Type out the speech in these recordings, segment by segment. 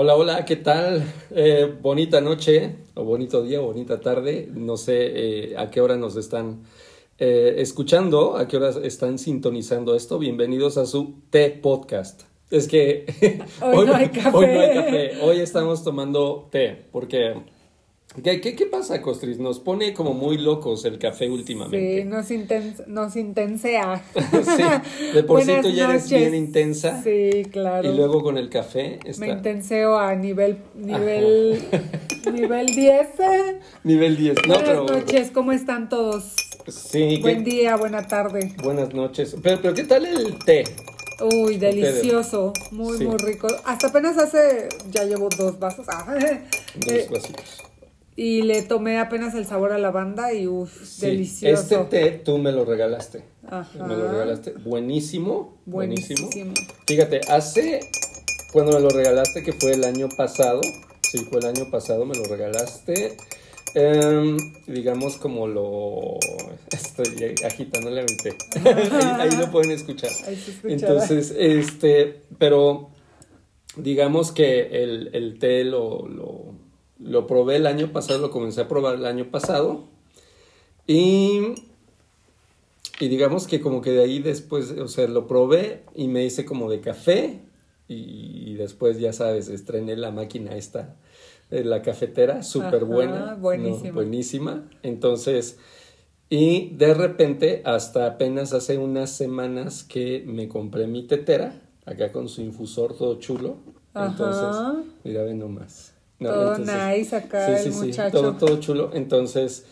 Hola, hola, ¿qué tal? Eh, bonita noche, o bonito día, o bonita tarde. No sé eh, a qué hora nos están eh, escuchando, a qué hora están sintonizando esto. Bienvenidos a su T-Podcast. Es que Hoy no hay café. hoy no hay café. Hoy estamos tomando té, porque... ¿Qué, qué, qué pasa, Costris? Nos pone como muy locos el café últimamente. Sí, nos, inten- nos intensea. Sí, de por sí tú ya eres noches. bien intensa. Sí, claro. Y luego con el café está... Me intenseo a nivel, nivel, nivel 10. Nivel 10. No, Buenas pero... noches, ¿cómo están todos? Sí, Buen ¿qué- día, buena tarde. Buenas noches. Pero, pero ¿qué tal el té? Uy, delicioso, muy, Sí. muy rico. Hasta apenas hace, ya llevo dos vasos. Ah, Dos eh, vasitos. Y le tomé apenas el sabor a lavanda y uff, Sí, delicioso. Este té tú me lo regalaste. Ajá. Me lo regalaste. Buenísimo. Buenísimo. Buenísimo. Fíjate, hace. Cuando me lo regalaste, que fue el año pasado. Sí, fue el año pasado, me lo regalaste. Em, digamos como lo. Estoy agitándole mi té. ahí, ahí lo pueden escuchar. Ahí se. Entonces, este, pero digamos que el, el té lo, lo, lo probé el año pasado, lo comencé a probar el año pasado. Y, y digamos que como que de ahí después, o sea, lo probé y me hice como de café. Y, y después, ya sabes, estrené la máquina esta, la cafetera, súper buena. ¿no? buenísima. Buenísima. Entonces, y de repente, hasta apenas hace unas semanas que me compré mi tetera, acá con su infusor todo chulo. Ajá. Entonces, mira, ve nomás. No, Todo entonces- nice acá el muchacho. todo, todo chulo. Entonces,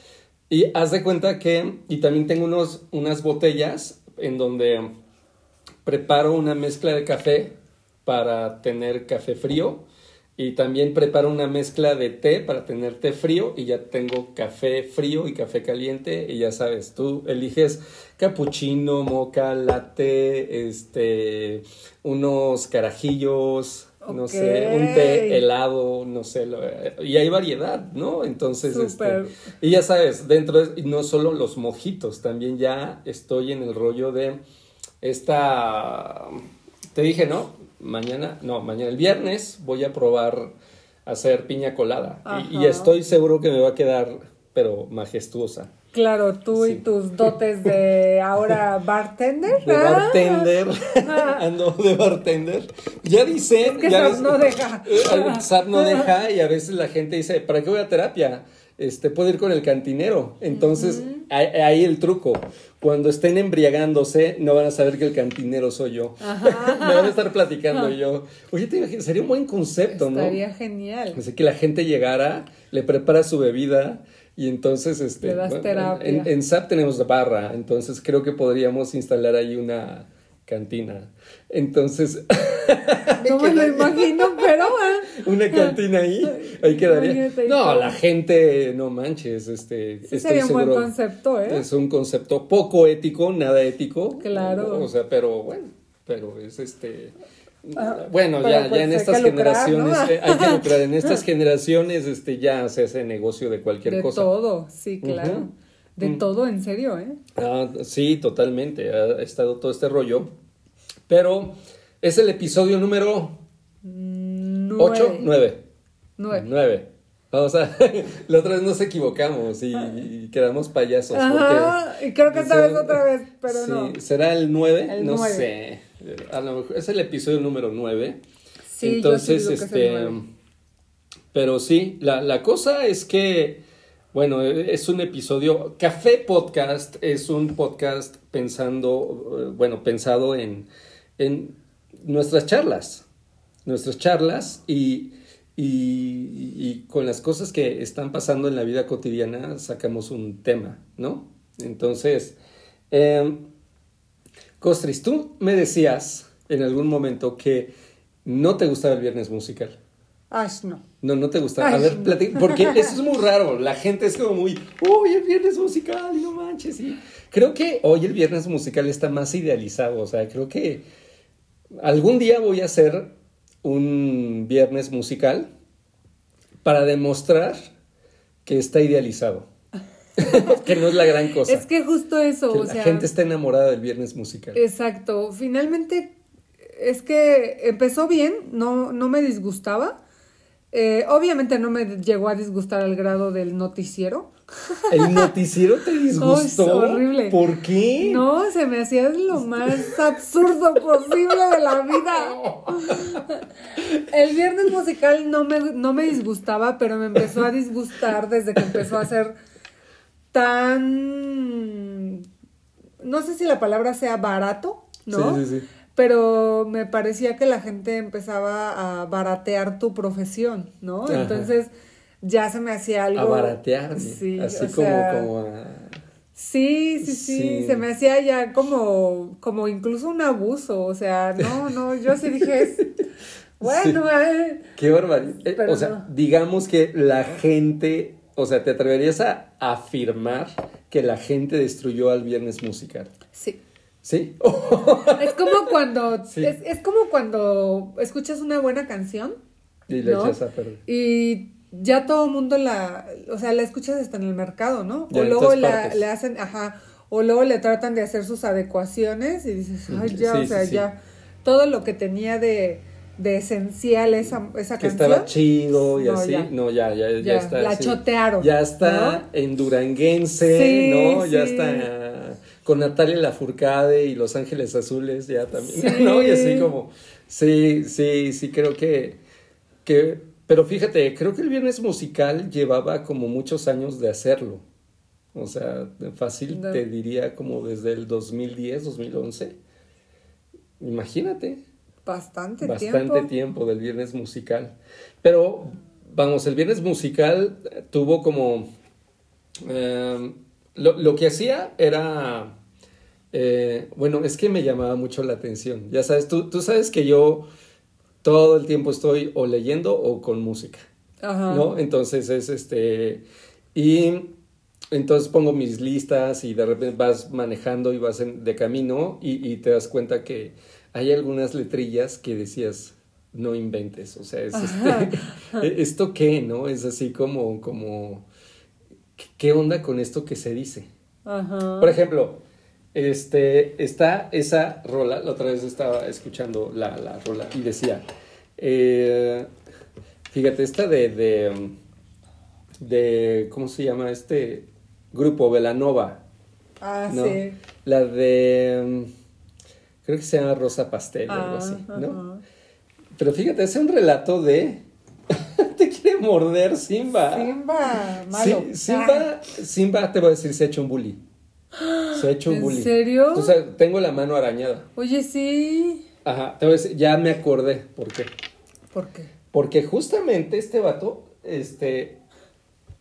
y haz de cuenta que, y también tengo unos, unas botellas en donde preparo una mezcla de café para tener café frío y también preparo una mezcla de té para tener té frío y ya tengo café frío y café caliente y ya sabes, tú eliges cappuccino, moca, latte, este, unos carajillos, no sé, un té helado, no sé, lo- y hay variedad, ¿no? Entonces, este, y ya sabes, dentro de, y no solo los mojitos, también ya estoy en el rollo de esta, te dije, ¿no? Mañana, no, mañana el viernes voy a probar hacer piña colada y, estoy seguro que me va a quedar, pero majestuosa. Claro, tú Sí. y tus dotes de ahora bartender. De Ah, bartender, ando de bartender. Ya dice, Es que ya ves- no deja. Eh, Sab no deja y a veces la gente dice, ¿para qué voy a terapia? Este, puedo ir con el cantinero. Entonces, ahí, ahí el truco. Cuando estén embriagándose, no van a saber que el cantinero soy yo. Me van a estar platicando yo. Oye, te sería un buen concepto, ¿no? Estaría genial. Así que la gente llegara, le prepara su bebida y entonces este bueno. En, en SAP tenemos barra, entonces creo que podríamos instalar ahí una cantina. Entonces, No me lo imagino, pero ah, una cantina ahí, ahí quedaría. No, la gente, no manches, este sí sería un buen concepto, ¿eh? Es un concepto poco ético, nada ético. Claro. O sea, pero bueno, pero es este Ah, bueno, pero ya, pues ya en estas lucrar, generaciones, ¿no? eh, hay que lucrar. En estas generaciones, este, ya se hace negocio de cualquier de cosa. todo, sí, claro. De Mm. todo, en serio, ¿eh? Ah, sí, totalmente. Ha estado todo este rollo. Pero es el episodio número Nueve. 8, 9. Nueve. 9. Vamos a. La otra vez nos equivocamos y, y quedamos payasos. Ajá, y creo que esta vez otra vez, pero sí, no. ¿Será el 9? El no sé. A lo mejor es el episodio número 9. Sí, yo sí Entonces, es el este. Pero sí, la, la cosa es que. Bueno, es un episodio. Café Podcast es un podcast pensando. eh, Bueno, pensado en, en nuestras charlas. Nuestras charlas y, y, y con las cosas que están pasando en la vida cotidiana sacamos un tema, ¿no? Entonces, eh, Costris, tú me decías en algún momento que no te gustaba el viernes musical. Ash, no. No, no te gustaba. A Ay, ver, porque eso es muy raro. La gente es como muy, uy, el viernes musical, y no manches. Y creo que hoy el viernes musical está más idealizado. O sea, creo que algún día voy a hacer un viernes musical para demostrar que está idealizado. que no es la gran cosa. Es que justo eso, Que o la sea. gente está enamorada del viernes musical. Exacto. Finalmente, es que empezó bien, no, no me disgustaba, Eh, obviamente no me llegó a disgustar al grado del noticiero. ¿El noticiero te disgustó? es horrible. ¿Por qué? No, se me hacía lo más absurdo posible de la vida. El viernes musical no me, no me disgustaba, pero me empezó a disgustar desde que empezó a ser tan... No sé si la palabra sea barato, ¿no? Sí, sí, sí. Pero me parecía que la gente empezaba a baratear tu profesión, ¿no? Ajá. Entonces ya se me hacía algo... A baratearme. Sí, así o como, sea, como a- Sí, sí, sí, Sí. se me hacía ya como, como incluso un abuso, o sea, no, no, yo sí dije, bueno, eh, Qué barbaridad. Eh, o sea, no. digamos que la gente, o sea, ¿te atreverías a afirmar que la gente destruyó al viernes musical? sí. ¿Sí? Es como cuando, Sí. es, es como cuando escuchas una buena canción y le ¿No? echas a perder. y ya todo el mundo la, o sea, la escuchas hasta en el mercado, ¿no? Ya o luego la, le hacen, ajá, o luego le tratan de hacer sus adecuaciones y dices, ay, ya, Sí, o sea, sí. ya, todo lo que tenía de, de esencial esa, esa Que canción. estaba chido y No, así. ya. No, ya, ya, ya, Ya, está. la sí. chotearon, Ya está ¿no? en Duranguense, Sí, ¿no? Ya está con Natalia Lafourcade y Los Ángeles Azules, ya también. ¿no? Y así como, sí, sí, sí, creo que, que, pero fíjate, creo que el Viernes Musical llevaba como muchos años de hacerlo. O sea, fácil No. te diría como desde el 2010, 2011. Imagínate Bastante, bastante tiempo. tiempo. del viernes musical. Pero, vamos, el viernes musical tuvo como... eh, lo, lo que hacía era... eh, bueno, es que me llamaba mucho la atención. Ya sabes, tú, tú sabes que yo todo el tiempo estoy o leyendo o con música. Ajá. ¿no? Entonces es este. Y entonces pongo mis listas y de repente vas manejando y vas en- de camino y, y te das cuenta que hay algunas letrillas que decías. No inventes, o sea, es este, ¿esto qué, no? Es así como, como, ¿qué- ¿qué onda con esto que se dice? Ajá. Por ejemplo, este, está esa rola, la otra vez estaba escuchando la, la rola y decía, eh, fíjate, esta de, de, de, ¿cómo se llama este grupo? Velanova, Ah, ¿no? sí. La de, creo que se llama Rosa Pastel o algo Ah, así, ¿no? ajá. Pero fíjate, hace un relato de, te quiere morder Simba. Simba, malo. Sí, Simba, Simba, te voy a decir, se ha hecho un bully. Se ha hecho un ¿En bully. serio? O sea, tengo la mano arañada. Oye, sí. Ajá, te voy a decir, ya me acordé. ¿Por qué? ¿Por qué? Porque justamente este vato, este,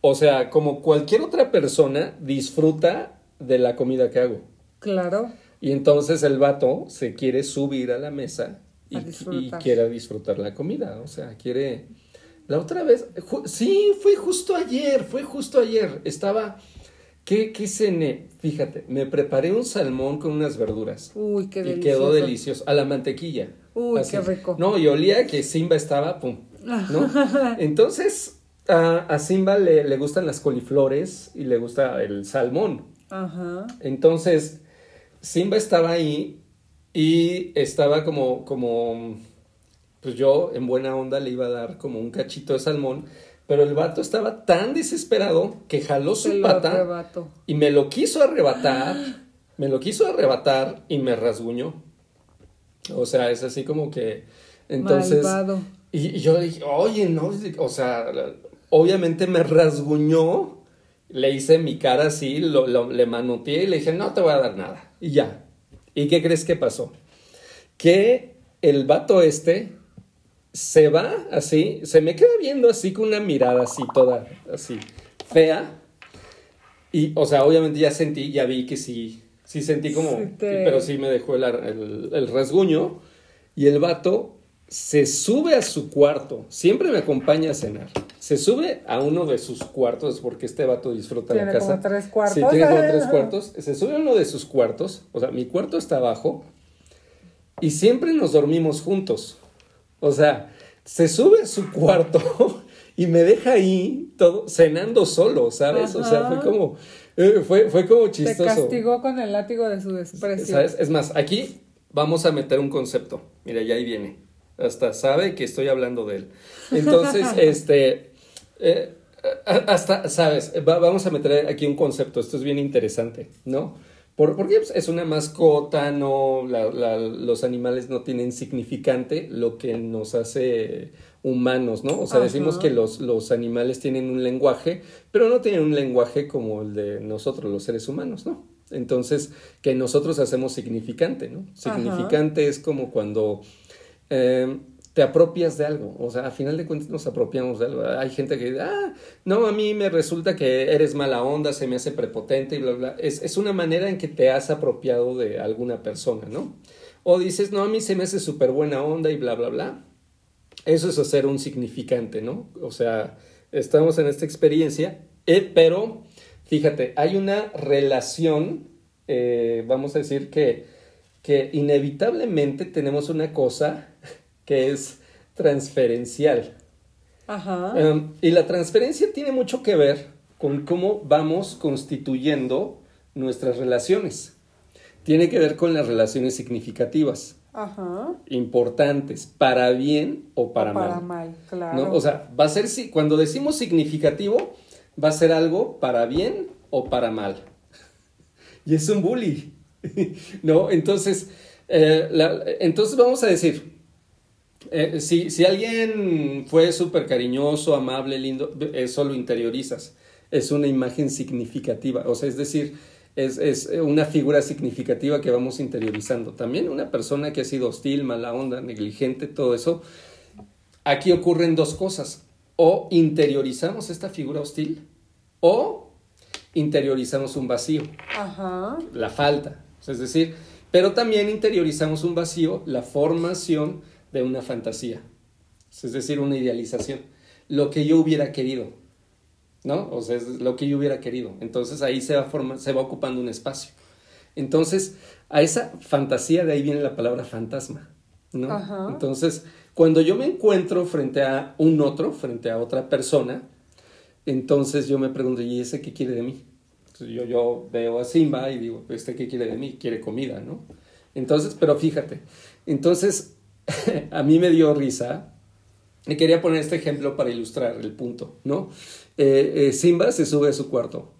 o sea, como cualquier otra persona, disfruta de la comida que hago. Claro. Y entonces el vato se quiere subir a la mesa y, y disfrutar. quiere disfrutar la comida. O sea, quiere. La otra vez, sí, fue justo ayer, fue justo ayer. Estaba. ¿Qué, qué cené? Fíjate, me preparé un salmón con unas verduras. Uy, qué y delicioso. quedó delicioso. A la mantequilla. Uy, qué rico. No, y olía que Simba estaba, pum. ¿no? Entonces, a, a Simba le, le gustan las coliflores y le gusta el salmón. Ajá. Entonces, Simba estaba ahí y estaba como, como, pues yo en buena onda le iba a dar como un cachito de salmón, pero el vato estaba tan desesperado que jaló su Se pata arrebato. y me lo quiso arrebatar, me lo quiso arrebatar y me rasguñó. O sea, es así como que, entonces, Malvado. y, y yo dije, oye, no, o sea, obviamente me rasguñó, le hice mi cara así, lo, lo- le manoteé y le dije, no te voy a dar nada. Y ya. ¿Y qué crees que pasó? Que el vato este se va así, se me queda viendo así con una mirada así toda, así, fea. Y, o sea, obviamente ya sentí, ya vi que sí, sí sentí como, Sí te- pero sí me dejó el, el, el rasguño. Y el vato se sube a su cuarto, siempre me acompaña a cenar. Se sube a uno de sus cuartos, porque este vato disfruta la Tiene casa. como tres cuartos. Sí, tiene como tres cuartos. Se sube a uno de sus cuartos, o sea, mi cuarto está abajo, y siempre nos dormimos juntos. O sea, se sube a su cuarto y me deja ahí todo cenando solo, ¿sabes? O sea, fue como, eh, fue, fue como Te chistoso. castigó con el látigo de su desprecio. ¿Sabes? Es más, aquí vamos a meter un concepto. Mira, ya ahí viene. Hasta sabe que estoy hablando de él. Entonces, este, eh, hasta, sabes, vamos a meter aquí un concepto, esto es bien interesante, ¿no? Por, porque pues, es una mascota, no, los animales no tienen significante, lo que nos hace humanos, ¿no? O sea, decimos que los, los animales tienen un lenguaje, pero no tienen un lenguaje como el de nosotros, los seres humanos, ¿no? Entonces, que nosotros hacemos significante, ¿no? Significante es como cuando eh, te apropias de algo, o sea, a final de cuentas nos apropiamos de algo. Hay gente que, ah, no, a mí me resulta que eres mala onda, se me hace prepotente y bla, bla. Es, es una manera en que te has apropiado de alguna persona, ¿no? O dices, no, a mí se me hace súper buena onda y bla, bla, bla. Eso es hacer un significante, ¿no? O sea, estamos en esta experiencia, eh, pero Fíjate, hay una relación, eh, vamos a decir que, que inevitablemente tenemos una cosa que es transferencial. Ajá. Em, y la transferencia tiene mucho que ver con cómo vamos constituyendo nuestras relaciones. Tiene que ver con las relaciones significativas. Ajá. Importantes, para bien o para, mal. Para mal, claro. O sea, va a ser si cuando decimos significativo, va a ser algo para bien o para mal. Y es un bully, ¿no? Entonces, eh, entonces vamos a decir, eh, si, si, alguien fue súper cariñoso, amable, lindo, eso lo interiorizas. Es una imagen significativa, o sea, es decir, es, es, una figura significativa que vamos interiorizando. También una persona que ha sido hostil, mala onda, negligente, todo eso. Aquí ocurren dos cosas o interiorizamos esta figura hostil o interiorizamos un vacío, Ajá. la falta, es decir, pero también interiorizamos un vacío, la formación de una fantasía, es decir, una idealización, lo que yo hubiera querido, ¿no? O sea, es lo que yo hubiera querido. Entonces ahí se va, se va ocupando un espacio. Entonces, a esa fantasía de ahí viene la palabra fantasma, ¿no? Ajá. Entonces, cuando yo me encuentro frente a un otro, frente a otra persona, entonces yo me pregunto, ¿y ese qué quiere de mí? yo, yo veo a Simba y digo, ¿este qué quiere de mí? Quiere comida, ¿no? Entonces, pero fíjate, entonces a mí me dio risa y quería poner este ejemplo para ilustrar el punto, ¿no? Eh, eh, Simba se sube a su cuarto,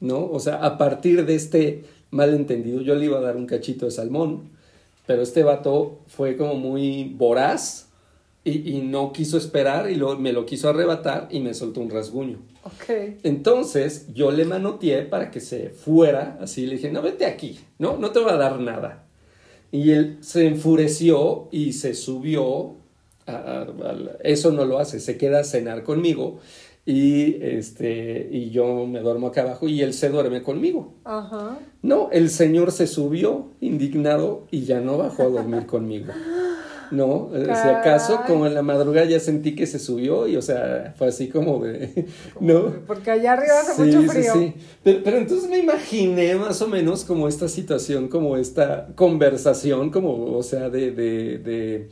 ¿no? O sea, a partir de este malentendido, yo le iba a dar un cachito de salmón, pero este vato fue como muy voraz y, no quiso esperar y me lo quiso arrebatar y me soltó un rasguño. Okay. Entonces yo le manoteé para que se fuera, así le dije, no, vete aquí, no, no te voy a dar nada. Y él se enfureció y se subió, eso no lo hace, se queda a cenar conmigo y este y yo me duermo acá abajo y él se duerme conmigo. Ajá. No, el señor se subió indignado y ya no bajó a dormir conmigo. No, eh, si acaso como en la madrugada ya sentí que se subió y o sea, fue así como de, ¿no? Porque allá arriba hace mucho frío. Sí, sí. Pero, pero, entonces me imaginé más o menos como esta situación, como esta conversación, como, o sea, de, de, de,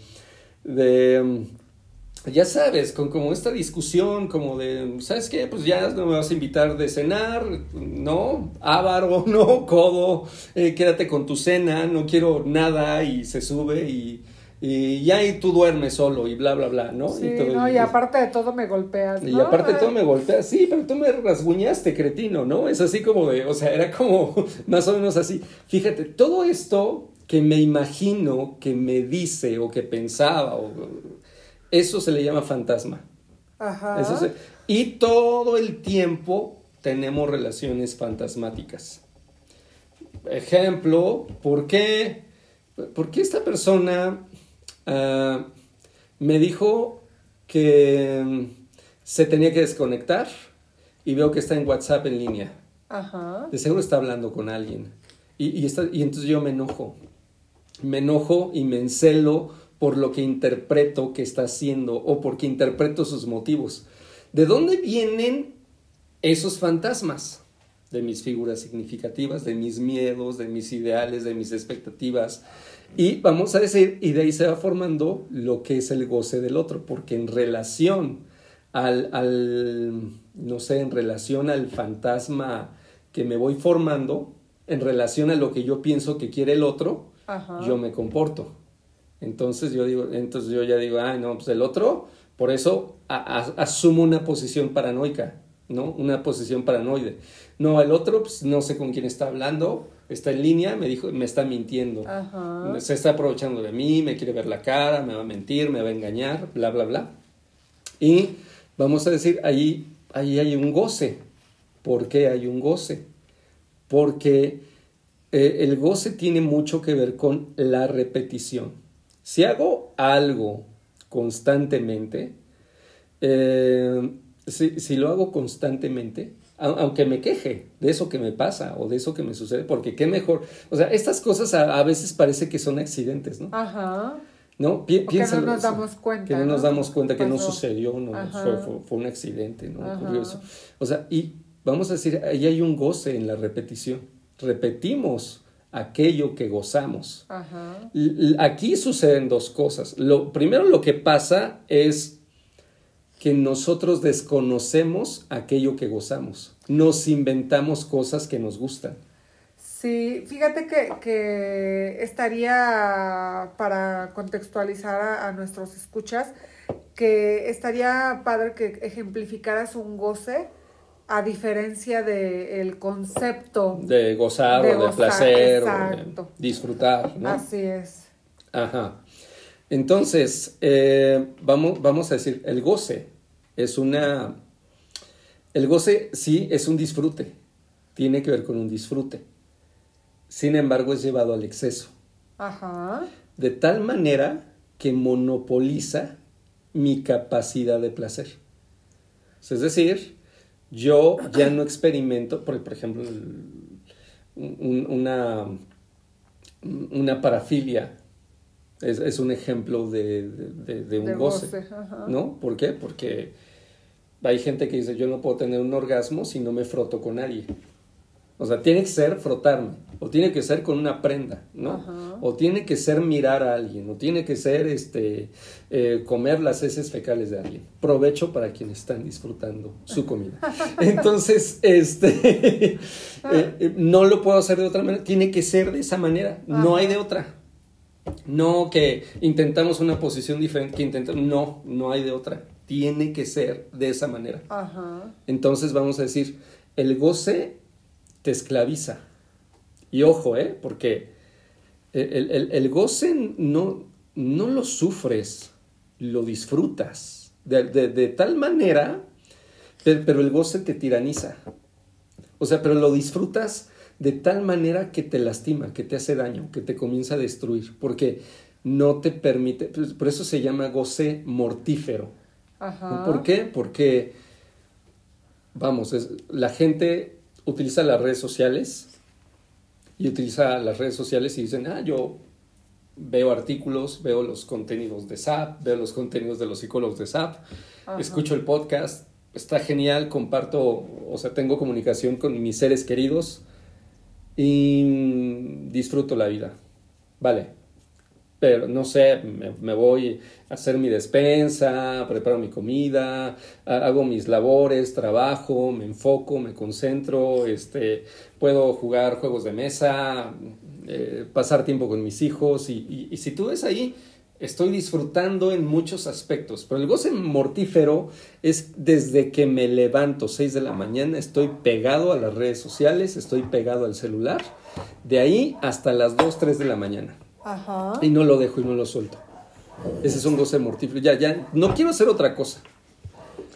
de mm, ya sabes, con como esta discusión, como de, ¿sabes qué? Pues ya no me vas a invitar de cenar, ¿no? Ávaro, ¿no? Codo, eh, quédate con tu cena, no quiero nada y se sube y y ya ahí tú duermes solo y bla, bla, bla, ¿no? Sí, y, no, y aparte de todo me golpeas, ¿no? Y aparte de todo me golpeas, sí, pero tú me rasguñaste, cretino, ¿no? Es así como de, o sea, era como más o menos así. Fíjate, todo esto que me imagino que me dice o que pensaba, o, eso se le llama fantasma. Ajá. Eso y todo el tiempo tenemos relaciones fantasmáticas. Ejemplo, ¿por qué? ¿Por qué esta persona Ah, me dijo que mm, se tenía que desconectar y veo que está en WhatsApp en línea. Ajá. De seguro está hablando con alguien. Y, y, y entonces yo me enojo. Me enojo y me encelo por lo que interpreto que está haciendo o porque interpreto sus motivos. ¿De dónde vienen esos fantasmas? De mis figuras significativas, de mis miedos, de mis ideales, de mis expectativas, y vamos a decir, y de ahí se va formando lo que es el goce del otro, porque en relación al, al no sé, en relación al fantasma que me voy formando, en relación a lo que yo pienso que quiere el otro, yo me comporto. Entonces yo digo, entonces yo ya digo, ah, no, pues el otro, por eso asumo una posición paranoica, ¿no? Una posición paranoide. No, el otro, pues no sé con quién está hablando, está en línea, me dijo, me está mintiendo. Se está aprovechando de mí, me quiere ver la cara, me va a mentir, me va a engañar, bla, bla, bla. Y vamos a decir, ahí, ahí hay un goce. ¿Por qué hay un goce? Porque eh, el goce tiene mucho que ver con la repetición. Si hago algo constantemente, eh, si, lo hago constantemente, aunque me queje de eso que me pasa o de eso que me sucede, porque qué mejor, o sea, estas cosas a, veces parece que son accidentes, ¿no? Ajá. ¿No? que no nos damos cuenta. Que no, nos damos cuenta que no sucedió, no, fue, un accidente, ¿no? Ocurrió eso. O sea, y vamos a decir, ahí hay un goce en la repetición. Repetimos aquello que gozamos. Aquí suceden dos cosas. Lo, primero lo que pasa es que nosotros desconocemos aquello que gozamos. Nos inventamos cosas que nos gustan. Sí, fíjate que, estaría, para contextualizar a, nuestros escuchas, que estaría padre que ejemplificaras un goce a diferencia del concepto de gozar de o de placer o disfrutar, ¿no? Así es. Ajá. Entonces, eh, vamos, vamos a decir, el goce es una... El goce sí es un disfrute, tiene que ver con un disfrute. Sin embargo, es llevado al exceso. Ajá. De tal manera que monopoliza mi capacidad de placer. Es decir, yo ya no experimento, por, por ejemplo, una, una parafilia es, un ejemplo de, un goce, ¿no? ¿Por qué? Porque hay gente que dice, yo no puedo tener un orgasmo si no me froto con nadie. O sea, tiene que ser frotarme, o tiene que ser con una prenda, ¿no? O tiene que ser mirar a alguien, o tiene que ser este, eh, comer las heces fecales de alguien. Provecho para quienes están disfrutando su comida. Entonces, este, eh, eh, no lo puedo hacer de otra manera, tiene que ser de esa manera, no hay de otra. No que intentamos una posición diferente, que intentamos, no, no hay de otra. Tiene que ser de esa manera. Entonces vamos a decir, el goce te esclaviza. Y ojo, ¿eh? Porque el, goce no, no lo sufres, lo disfrutas. De, tal manera, pero el goce te tiraniza. O sea, pero lo disfrutas de tal manera que te lastima, que te hace daño, que te comienza a destruir, porque no te permite, pues, por eso se llama goce mortífero. ¿Por qué? Porque, vamos, es, la gente utiliza las redes sociales y utiliza las redes sociales y dicen, ah, yo veo artículos, veo los contenidos de SAP, veo los contenidos de los psicólogos de SAP, escucho el podcast, está genial, comparto, o sea, tengo comunicación con mis seres queridos y disfruto la vida. Vale, pero no sé, me, voy a hacer mi despensa, preparo mi comida, hago mis labores, trabajo, me enfoco, me concentro, este, puedo jugar juegos de mesa, eh, pasar tiempo con mis hijos y, si tú ves ahí, estoy disfrutando en muchos aspectos, pero el goce mortífero es desde que me levanto 6 de la mañana, estoy pegado a las redes sociales, estoy pegado al celular, de ahí hasta las 2, 3 de la mañana. Ajá. Y no lo dejo y no lo suelto. Ese es un goce mortífero. Ya, ya, no quiero hacer otra cosa.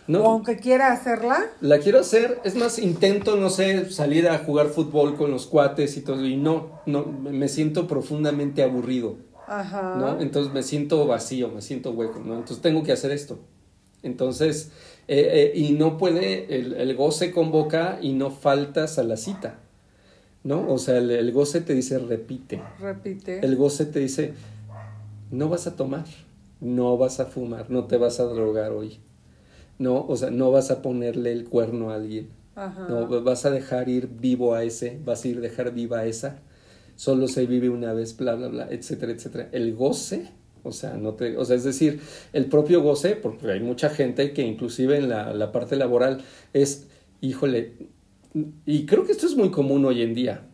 No, o aunque quiera hacerla. La quiero hacer, es más, intento, no sé, salir a jugar fútbol con los cuates y todo, y no, no, me siento profundamente aburrido. Ajá. ¿no? Entonces me siento vacío, me siento hueco, ¿no? Entonces tengo que hacer esto. Entonces, eh, eh, y no puede, el, el goce convoca y no faltas a la cita. ¿No? O sea, el, goce te dice repite. Repite. El goce te dice, no vas a tomar, no vas a fumar, no te vas a drogar hoy. No, o sea, no vas a ponerle el cuerno a alguien. Ajá. No, vas a dejar ir vivo a ese, vas a ir dejar viva a esa. Solo se vive una vez, bla, bla, bla, etcétera, etcétera. El goce, o sea, no te, o sea, es decir, el propio goce, porque hay mucha gente que inclusive en la, la parte laboral es, híjole, y creo que esto es muy común hoy en día.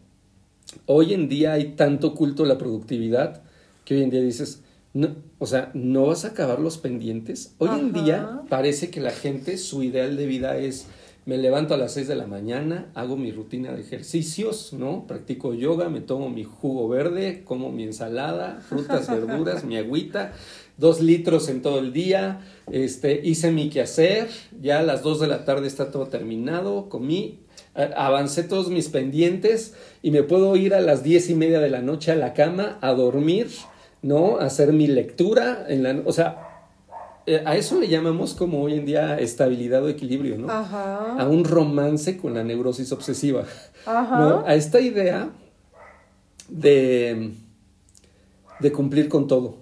Hoy en día hay tanto culto a la productividad que hoy en día dices, no, o sea, no vas a acabar los pendientes. Hoy en día parece que la gente, su ideal de vida es, me levanto a las 6 de la mañana, hago mi rutina de ejercicios, ¿no? Practico yoga, me tomo mi jugo verde, como mi ensalada, frutas, verduras, mi agüita, dos litros en todo el día, este, hice mi quehacer, ya a las 2 de la tarde está todo terminado, comí, avancé todos mis pendientes y me puedo ir a las diez y media de la noche a la cama a dormir, ¿no? A hacer mi lectura, en la, o sea, eh, a eso le llamamos como hoy en día estabilidad o equilibrio, ¿no? Ajá. A un romance con la neurosis obsesiva, Ajá. ¿no? A esta idea de, de cumplir con todo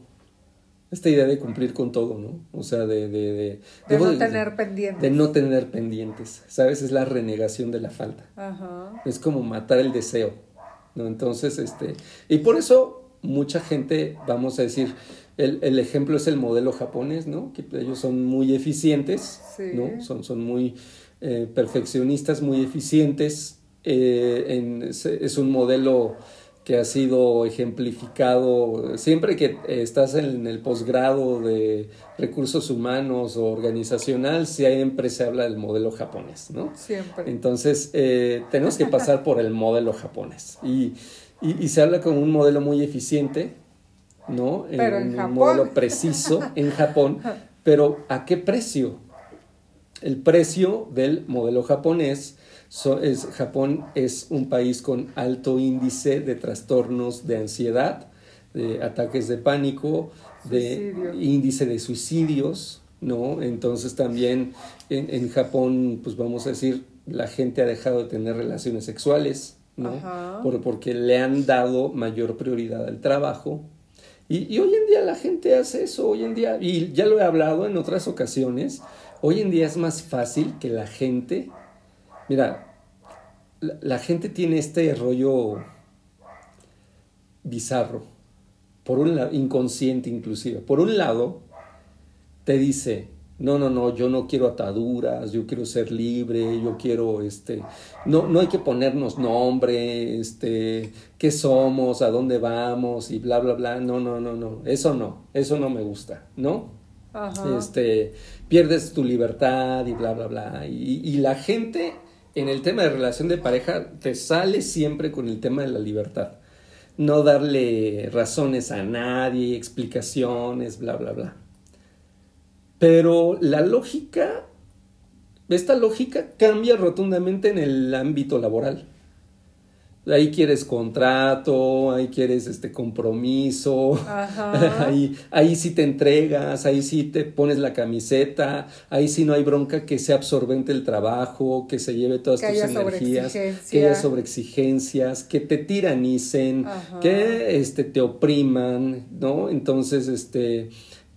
esta idea de cumplir con todo, ¿no? O sea, de... De, de, no tener pendientes. De no tener pendientes, ¿sabes? Es la renegación de la falta. Ajá. Es como matar el deseo, ¿no? Entonces, este... Y por eso mucha gente, vamos a decir, el, el ejemplo es el modelo japonés, ¿no? Que ellos son muy eficientes, ¿no? Son, son muy eh, perfeccionistas, muy eficientes. Eh, en, es un modelo que ha sido ejemplificado siempre que estás en el posgrado de recursos humanos o organizacional, siempre se habla del modelo japonés, ¿no? Siempre. Entonces, eh, tenemos que pasar por el modelo japonés. Y, y, se habla como un modelo muy eficiente, ¿no? Pero en, un modelo preciso en Japón. Pero ¿a qué precio? El precio del modelo japonés es, Japón es un país con alto índice de trastornos de ansiedad, de ataques de pánico, de índice de suicidios, ¿no? Entonces también en, en, Japón, pues vamos a decir, la gente ha dejado de tener relaciones sexuales, ¿no? Por, porque le han dado mayor prioridad al trabajo. Y, y hoy en día la gente hace eso, hoy en día, y ya lo he hablado en otras ocasiones, hoy en día es más fácil que la gente Mira, la, gente tiene este rollo bizarro, por un lado, inconsciente inclusive. Por un lado, te dice, no, no, no, yo no quiero ataduras, yo quiero ser libre, yo quiero, este, no, no hay que ponernos nombre, este, qué somos, a dónde vamos y bla, bla, bla, no, no, no, no, eso no, eso no me gusta, ¿no? Ajá. Este, pierdes tu libertad y bla, bla, bla. Y, y la gente en el tema de relación de pareja te sale siempre con el tema de la libertad. No darle razones a nadie, explicaciones, bla, bla, bla. Pero la lógica, esta lógica cambia rotundamente en el ámbito laboral ahí quieres contrato, ahí quieres este compromiso, ahí, ahí sí te entregas, ahí sí te pones la camiseta, ahí sí no hay bronca que sea absorbente el trabajo, que se lleve todas tus energías, que haya sobreexigencias, que te tiranicen, que este te opriman, ¿no? Entonces, este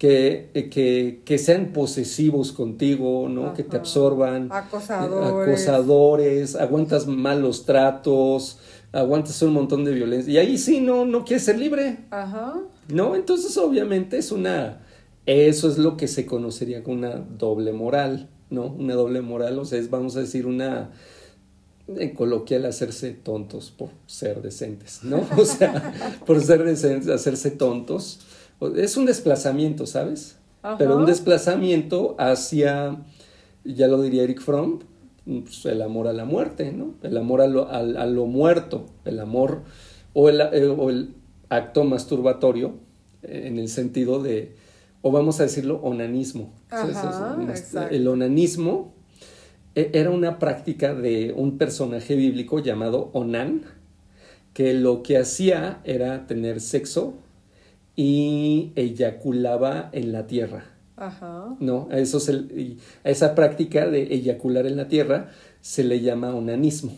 que, que, que, sean posesivos contigo, ¿no? Que te absorban. Acosadores. Acosadores, aguantas malos tratos, aguantas un montón de violencia. Y ahí sí no, no quieres ser libre. Ajá. ¿No? Entonces, obviamente, es una. Eso es lo que se conocería como una doble moral, ¿no? Una doble moral, o sea, es, vamos a decir, una. En coloquial, hacerse tontos por ser decentes, ¿no? O sea, por ser decentes, hacerse tontos. Es un desplazamiento, ¿sabes? Ajá. Pero un desplazamiento hacia, ya lo diría Eric Fromm, pues, el amor a la muerte, ¿no? El amor a lo, a, lo muerto, el amor o el, eh, o el, acto masturbatorio eh, en el sentido de, o vamos a decirlo, onanismo. el onanismo e, era una práctica de un personaje bíblico llamado Onán, que lo que hacía era tener sexo y eyaculaba en la tierra. Ajá. ¿No? A, eso se, a esa práctica de eyacular en la tierra se le llama onanismo.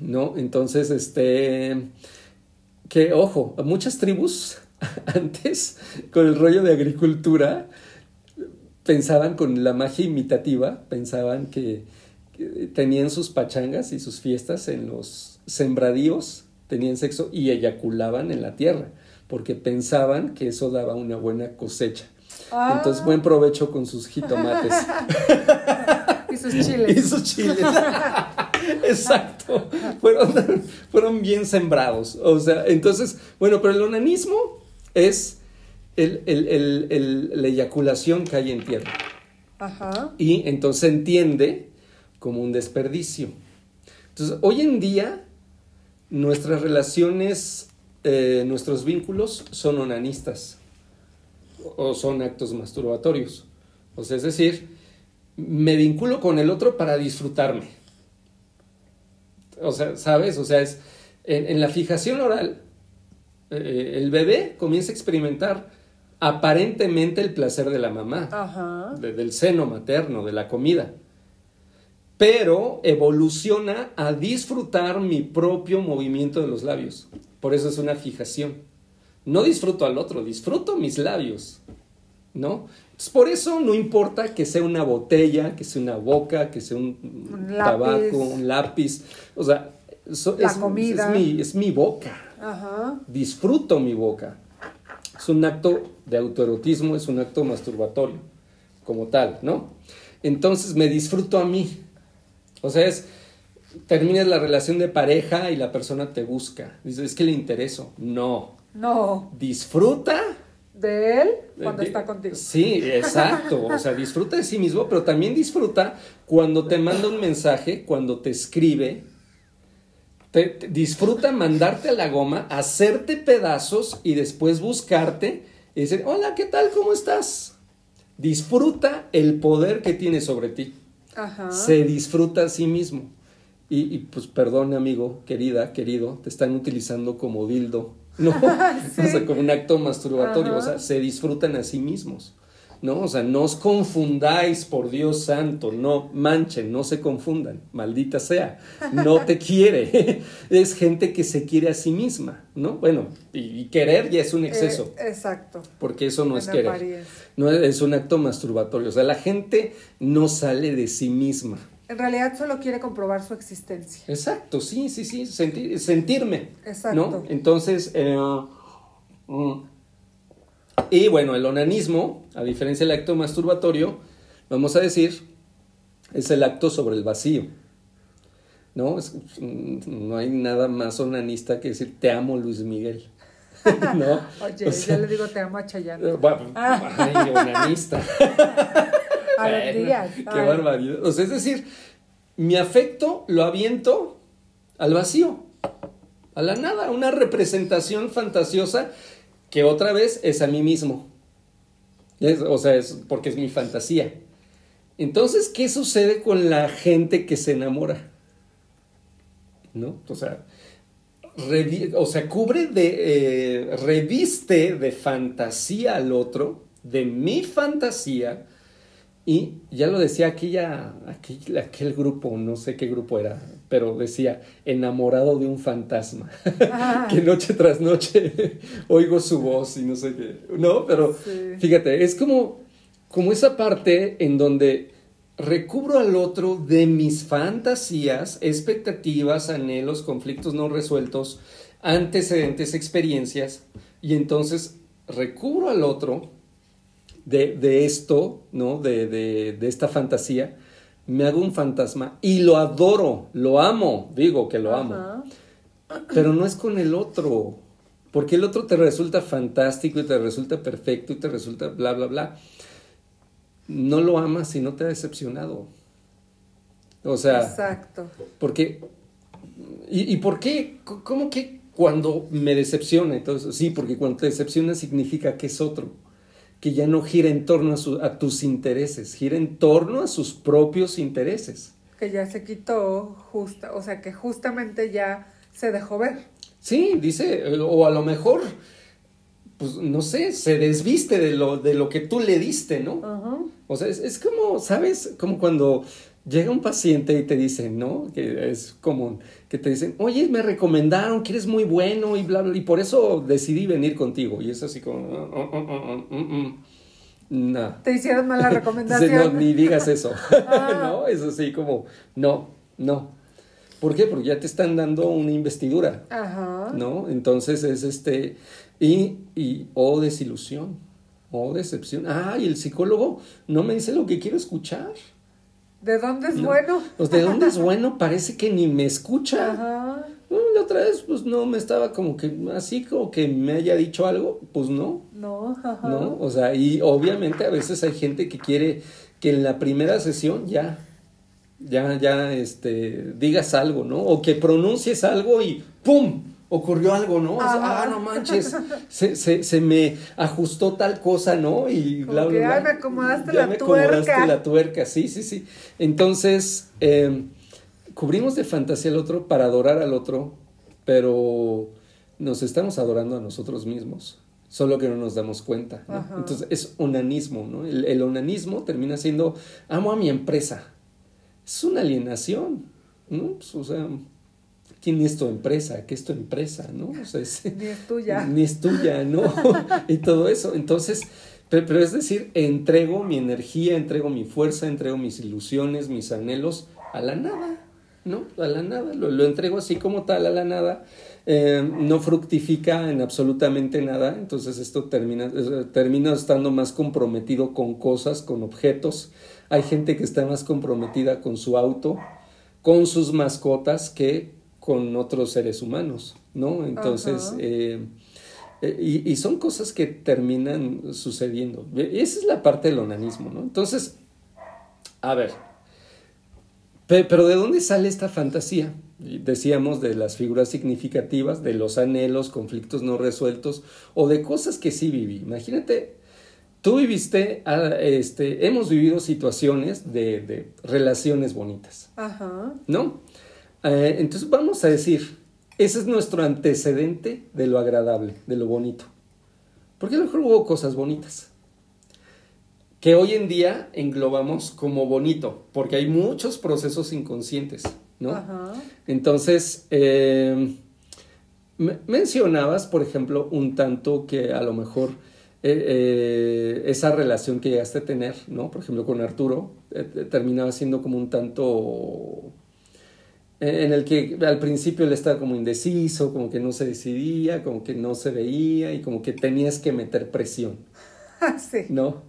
¿No? Entonces, este. Que, ojo, muchas tribus antes, con el rollo de agricultura, pensaban con la magia imitativa, pensaban que, tenían sus pachangas y sus fiestas en los sembradíos, tenían sexo y eyaculaban en la tierra, porque pensaban que eso daba una buena cosecha. Entonces, buen provecho con sus jitomates. y sus chiles. y sus chiles. Exacto. Fueron, fueron bien sembrados. O sea, entonces, bueno, pero el onanismo es el, el, el, la eyaculación cae en tierra. Ajá. Y entonces se entiende como un desperdicio. Entonces, hoy en día, nuestras relaciones, eh, nuestros vínculos son onanistas o son actos masturbatorios. O sea, es decir, me vinculo con el otro para disfrutarme. O sea, ¿sabes? O sea, es en, en la fijación oral, eh, el bebé comienza a experimentar aparentemente el placer de la mamá Ajá. de- del seno materno, de la comida. Pero evoluciona a disfrutar mi propio movimiento de los labios. Por eso es una fijación. No disfruto al otro, disfruto mis labios. ¿No? Entonces, por eso no importa que sea una botella, que sea una boca, que sea un, Un tabaco, un lápiz. O sea, La es, comida. es mi, es mi boca Ajá. disfruto mi boca. Es un acto de autoerotismo, es un acto masturbatorio, como tal, ¿no? Entonces me disfruto a mí. O sea, es, terminas la relación de pareja y la persona te busca. Dices, es que le intereso. No. No. Disfruta. De él cuando está contigo. Sí, exacto. O sea, disfruta de sí mismo, pero también disfruta cuando te manda un mensaje, cuando te escribe. Te- te- disfruta mandarte a la goma, hacerte pedazos y después buscarte y decir, hola, ¿qué tal? ¿Cómo estás? Disfruta el poder que tiene sobre ti. Ajá. Se disfruta a sí mismo. Y, y, pues perdón, amigo, querida, querido, te están utilizando como dildo, ¿no? Sí. O sea, como un acto masturbatorio, Ajá. o sea, se disfrutan a sí mismos, ¿no? O sea, no os confundáis, por Dios santo, no manchen, no se confundan, maldita sea, no te quiere, es gente que se quiere a sí misma, ¿no? Bueno, y, querer ya es un exceso, Eh, exacto. porque eso no en es querer, no es un acto masturbatorio, o sea, la gente no sale de sí misma. En realidad solo quiere comprobar su existencia. Exacto, sí, sí, sí, sentir- sentirme. Exacto. ¿no? Entonces, eh, mm, y bueno, el onanismo, a diferencia del acto masturbatorio, vamos a decir, es el acto sobre el vacío. ¿No? Es- mm, no hay nada más onanista que decir te amo, Luis Miguel. ¿No? Oye, O sea, ya le digo te amo a Chayanne. eh, bueno, Ay, onanista. A. Qué Ay. barbaridad. O sea, es decir, mi afecto lo aviento al vacío, a la nada, una representación fantasiosa que otra vez es a mí mismo. Es- o sea, es porque es mi fantasía. Entonces, ¿qué sucede con la gente que se enamora? ¿No? O sea, o sea, cubre de, eh, reviste de fantasía al otro, de mi fantasía, y ya lo decía aquella, aquel, aquel grupo, no sé qué grupo era, pero decía, enamorado de un fantasma, Ah. que noche tras noche oigo su voz y no sé qué, no, pero Sí. fíjate, es como, como esa parte en donde recubro al otro de mis fantasías, expectativas, anhelos, conflictos no resueltos, antecedentes, experiencias, y entonces recubro al otro de, de esto, ¿no? De, de, de esta fantasía, me hago un fantasma y lo adoro, lo amo, digo que lo amo, pero no es con el otro, porque el otro te resulta fantástico y te resulta perfecto y te resulta bla, bla, bla. No lo amas si no te ha decepcionado. O sea, Exacto. porque. ¿Y, y por qué? ¿Cómo que cuando me decepciona? Entonces, sí, porque cuando te decepciona significa que es otro. Que ya no gira en torno a, su- a tus intereses, gira en torno a sus propios intereses. Que ya se quitó justa, o sea que justamente ya se dejó ver. Sí, dice, eh, o a lo mejor, pues no sé, se desviste de lo, de lo que tú le diste, ¿no? O sea, es, es como, ¿sabes? Como cuando llega un paciente y te dicen, ¿no? Que es común, que te dicen, oye, me recomendaron que eres muy bueno y bla, bla, y por eso decidí venir contigo. Y es así como, "Oh, oh, oh, oh, mm, mm". no. Te hicieron mala Dice, recomendación. no, ni digas eso. Ah. ¿No? Es así como, no, no. ¿Por qué? Porque ya te están dando una investidura. Ajá. ¿no? Entonces es este, y, y, oh, desilusión, oh, decepción. Ah, y el psicólogo no me dice lo que quiero escuchar. ¿De dónde es No. bueno? Pues, ¿de dónde es bueno? Parece que ni me escucha. Ajá. La otra vez, pues no, me estaba como que, así como que me haya dicho algo, pues no. No, ajá. ¿no? O sea, y obviamente a veces hay gente que quiere que en la primera sesión ya, ya, ya, este, digas algo, ¿no? O que pronuncies algo y ¡pum! Ocurrió algo, ¿no? Ajá. ah, no manches, se, se, se me ajustó tal cosa, ¿no? Y bla, bla, bla. "Ay, me acomodaste Ya la me acomodaste tuerca". la tuerca, sí, sí, sí. Entonces, eh, cubrimos de fantasía al otro para adorar al otro, pero nos estamos adorando a nosotros mismos, solo que no nos damos cuenta. ¿no? Entonces, es onanismo, ¿no? El, el onanismo termina siendo, amo a mi empresa. Es una alienación, ¿no? Pues, o sea, ¿quién es tu empresa? ¿Qué es tu empresa? ¿no? O sea, es- Ni es tuya. ni es tuya, ¿no? y todo eso. Entonces, pero, pero es decir, entrego mi energía, entrego mi fuerza, entrego mis ilusiones, mis anhelos a la nada, ¿no? A la nada, lo, lo entrego así como tal a la nada. Eh, no fructifica en absolutamente nada, entonces esto termina, eh, termina estando más comprometido con cosas, con objetos. Hay gente que está más comprometida con su auto, con sus mascotas, que con otros seres humanos, ¿no? Entonces, eh, eh, y, y son cosas que terminan sucediendo. E- Esa es la parte del onanismo, ¿no? Entonces, a ver, pe- pero ¿de dónde sale esta fantasía? Decíamos de las figuras significativas, de los anhelos, conflictos no resueltos o de cosas que sí viví. Imagínate, tú viviste, ah, este, hemos vivido situaciones de, de relaciones bonitas. Ajá. ¿no? Eh, entonces vamos a decir, ese es nuestro antecedente de lo agradable, de lo bonito. Porque a lo mejor hubo cosas bonitas que hoy en día englobamos como bonito, porque hay muchos procesos inconscientes, ¿no? Ajá. Entonces, eh, me- mencionabas, por ejemplo, un tanto que a lo mejor eh, eh, esa relación que llegaste a tener, ¿no? Por ejemplo, con Arturo, terminaba siendo como un tanto en el que al principio él estaba como indeciso, como que no se decidía, como que no se veía y como que tenías que meter presión, sí. ¿no?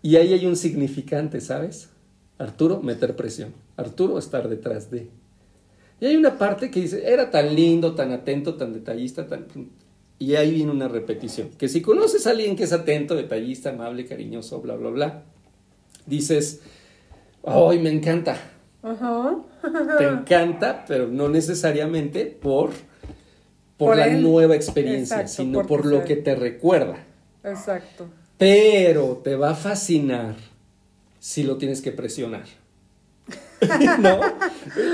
Y ahí hay un significante, ¿sabes? Arturo, meter presión. Arturo, estar detrás de. Y hay una parte que dice, era tan lindo, tan atento, tan detallista, tan... Y ahí viene una repetición. Que si conoces a alguien que es atento, detallista, amable, cariñoso, bla, bla, bla, dices, ¡ay, me encanta! Ajá. Te encanta, pero no necesariamente por, por, Por la él. nueva experiencia, Exacto, sino por lo se- que te recuerda. Exacto. Pero te va a fascinar si lo tienes que presionar. ¿No?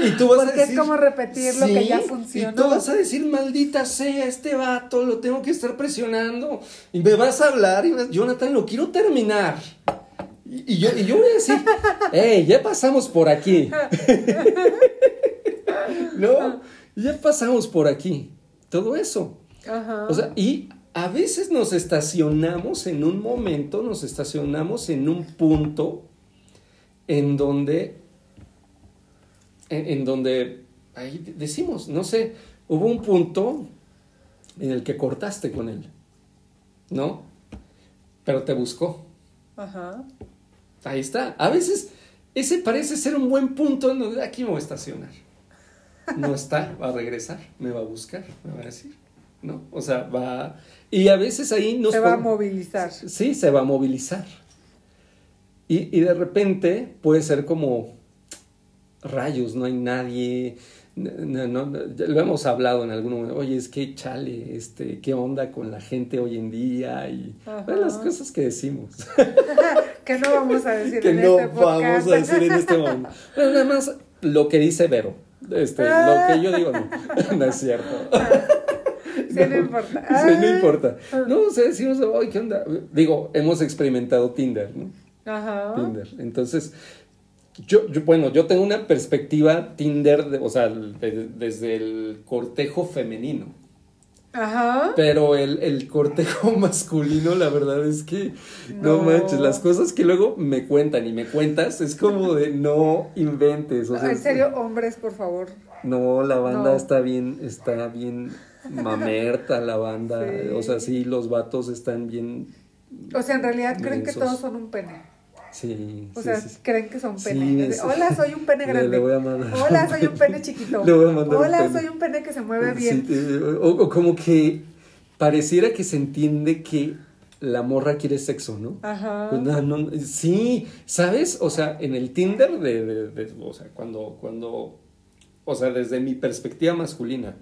Y tú vas a Porque es decir, como repetir lo que ya "Sí", funcionó. Y tú vas a decir, maldita sea, este vato lo tengo que estar presionando. Y me vas a hablar y vas, Jonathan, lo quiero terminar. Y, y yo, y yo voy a decir, hey, ya pasamos por aquí. ¿No? Ya pasamos por aquí. Todo eso. Ajá. O sea, y a veces nos estacionamos en un momento, nos estacionamos en un punto en donde, en, en donde, ahí de- decimos, no sé, hubo un punto en el que cortaste con él, ¿no? Pero te buscó. Ajá. Ahí está. A veces ese parece ser un buen punto en donde aquí me voy a estacionar. No está, va a regresar, me va a buscar, me va a decir, ¿no? O sea, va... Y a veces ahí nos... Se va a movilizar. Sí, se va a movilizar. Y, y de repente puede ser como rayos, no hay nadie. No, no, lo hemos hablado en algún momento. Oye, es que chale, este, ¿qué onda con la gente hoy en día? Y bueno, las cosas que decimos. que no vamos a decir que en no este podcast. vamos a decir en este momento. Pero nada más lo que dice Vero. Este, lo que yo digo, no, no es cierto. Sí, no importa. Sí, no importa. No, o sea, decimos, ay, ¿qué onda? Digo, hemos experimentado Tinder, ¿no? Ajá. Tinder. Entonces, yo, yo, bueno, yo tengo una perspectiva Tinder, de- o sea, de- desde el cortejo femenino. Ajá. Pero el, el cortejo masculino, la verdad es que no. No. manches, las cosas que luego me cuentan y me cuentas es como de no inventes. O sea, en serio, hombres, por favor. No, la banda No. está bien, está bien mamerta la banda. Sí. O sea, sí, los vatos están bien. O sea, en realidad creen que todos son un pene. Sí. O sí, sea, sí, creen que son Sí, pene. es- Hola, soy un pene grande. le voy a mandar. Hola, soy un pene chiquito. Le voy a mandar un Hola, pene. soy un pene que se mueve bien. o, o como que pareciera que se entiende que la morra quiere sexo, ¿no? Ajá. Pues no, no, sí, ¿sabes? O sea, en el Tinder de, de- de- o sea, cuando, cuando, o sea, desde mi perspectiva masculina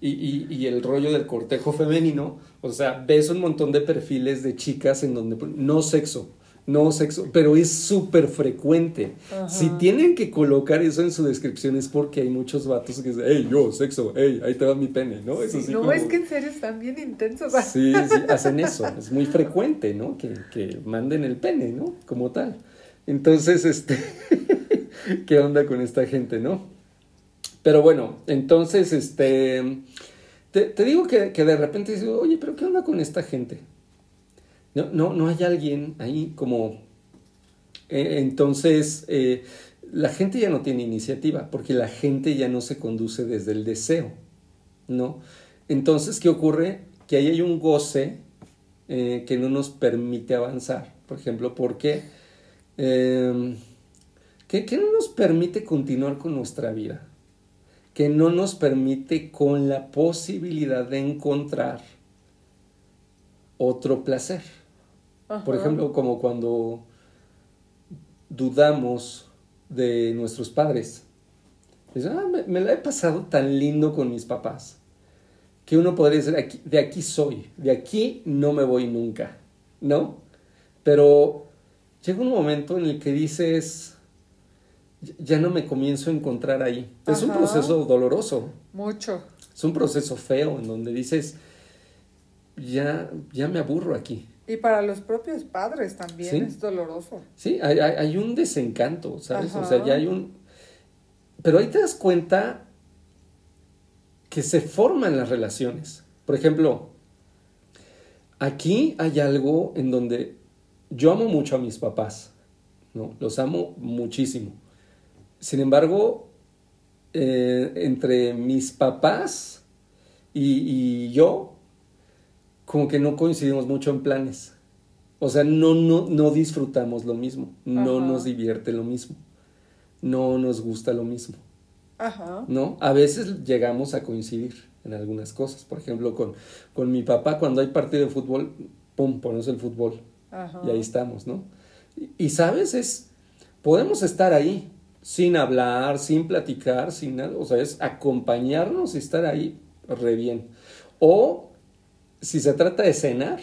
y, y, y el rollo del cortejo femenino, o sea, ves un montón de perfiles de chicas en donde no sexo, no sexo, pero es súper frecuente. Ajá. Si tienen que colocar eso en su descripción es porque hay muchos vatos que dicen, hey, yo, sexo, hey, ahí te va mi pene, ¿no? Es Sí, así no, como- es que en serio están bien intensos. Sí, sí, hacen eso. Es muy frecuente, ¿no? Que, que manden el pene, ¿no? Como tal. Entonces, este, ¿qué onda con esta gente, no? Pero bueno, entonces, este, te, te digo que, que de repente dices, oye, pero ¿qué onda con esta gente? No, no, no hay alguien ahí como... eh, entonces, eh, la gente ya no tiene iniciativa, porque la gente ya no se conduce desde el deseo, ¿no? Entonces, ¿qué ocurre? Que ahí hay un goce eh, que no nos permite avanzar. Por ejemplo, ¿por qué? Que, que no nos permite continuar con nuestra vida. Que no nos permite con la posibilidad de encontrar otro placer. Por ejemplo, como cuando dudamos de nuestros padres. Ah, me, me la he pasado tan lindo con mis papás. Que uno podría decir, aquí, de aquí soy, de aquí no me voy nunca, ¿no? Pero llega un momento en el que dices, ya no me comienzo a encontrar ahí. Es un proceso doloroso, Mucho. es un proceso feo en donde dices, ya, ya me aburro aquí. Y para los propios padres también Sí. es doloroso. Sí, hay, hay- hay un desencanto, ¿sabes? O sea, ya hay un... Pero ahí te das cuenta que se forman las relaciones. Por ejemplo, aquí hay algo en donde yo amo mucho a mis papás, ¿no? Los amo muchísimo. Sin embargo, eh, entre mis papás y, y yo, como que no coincidimos mucho en planes. O sea, no, no, no disfrutamos lo mismo, no Ajá. nos divierte lo mismo, no nos gusta lo mismo, Ajá. ¿no? A veces llegamos a coincidir en algunas cosas. Por ejemplo, con, con mi papá, cuando hay partido de fútbol, pum, ponemos el fútbol Ajá. y ahí estamos, ¿no? Y, y, sabes, es, podemos estar ahí sin hablar, sin platicar, sin nada, o sea, es acompañarnos y estar ahí re bien. O si se trata de cenar,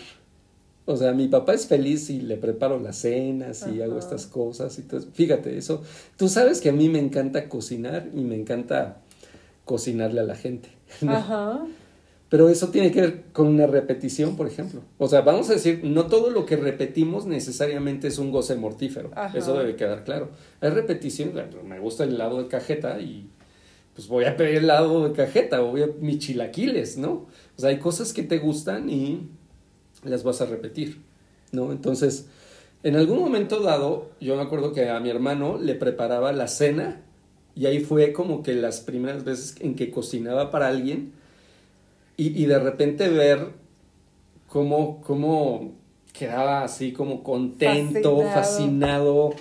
o sea, mi papá es feliz y le preparo las cenas y Ajá. hago estas cosas y todo. Fíjate, eso, tú sabes que a mí me encanta cocinar y me encanta cocinarle a la gente. ¿no? Ajá. Pero eso tiene que ver con una repetición, por ejemplo. O sea, vamos a decir, no todo lo que repetimos necesariamente es un goce mortífero. Ajá. Eso debe quedar claro. Hay repetición, me gusta el helado de cajeta y pues voy a pedir helado de cajeta o voy a mis chilaquiles, ¿no? O sea, hay cosas que te gustan y las vas a repetir, ¿no? Entonces, en algún momento dado, yo me acuerdo que a mi hermano le preparaba la cena y ahí fue como que las primeras veces en que cocinaba para alguien y, y de repente ver cómo, cómo quedaba así como contento, Fascinado. fascinado.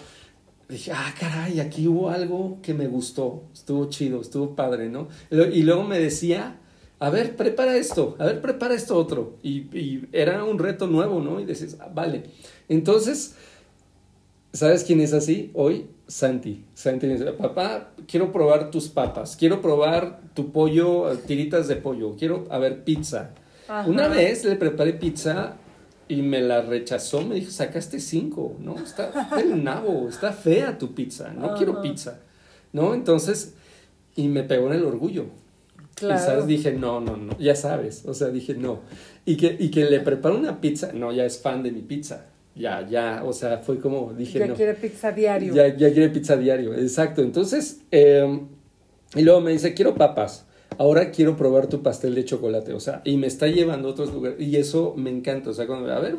Dije, ah, caray, aquí hubo algo que me gustó, estuvo chido, estuvo padre, ¿no? Y luego me decía, a ver, prepara esto, a ver, prepara esto otro. Y, y era un reto nuevo, ¿no? Y decías, ah, vale. Entonces, ¿sabes quién es así hoy? Santi. Santi dice, papá, quiero probar tus papas, quiero probar tu pollo, tiritas de pollo, quiero, a ver, pizza. Ajá. Una vez le preparé pizza y me la rechazó, me dijo, sacaste cinco, ¿no? Está del nabo, está fea tu pizza, no Ajá. quiero pizza, ¿no? Entonces, y me pegó en el orgullo. Claro. Y sabes, dije, no, no, no, ya sabes, o sea, dije, no. Y que, y que le preparo una pizza, no, ya es fan de mi pizza, ya, ya, o sea, fue como, dije, ya no. quiere pizza diario. Ya, ya quiere pizza diario, exacto. Entonces, eh, y luego me dice, quiero papas. Ahora quiero probar tu pastel de chocolate, o sea, y me está llevando a otros lugares, y eso me encanta, o sea, cuando, a ver,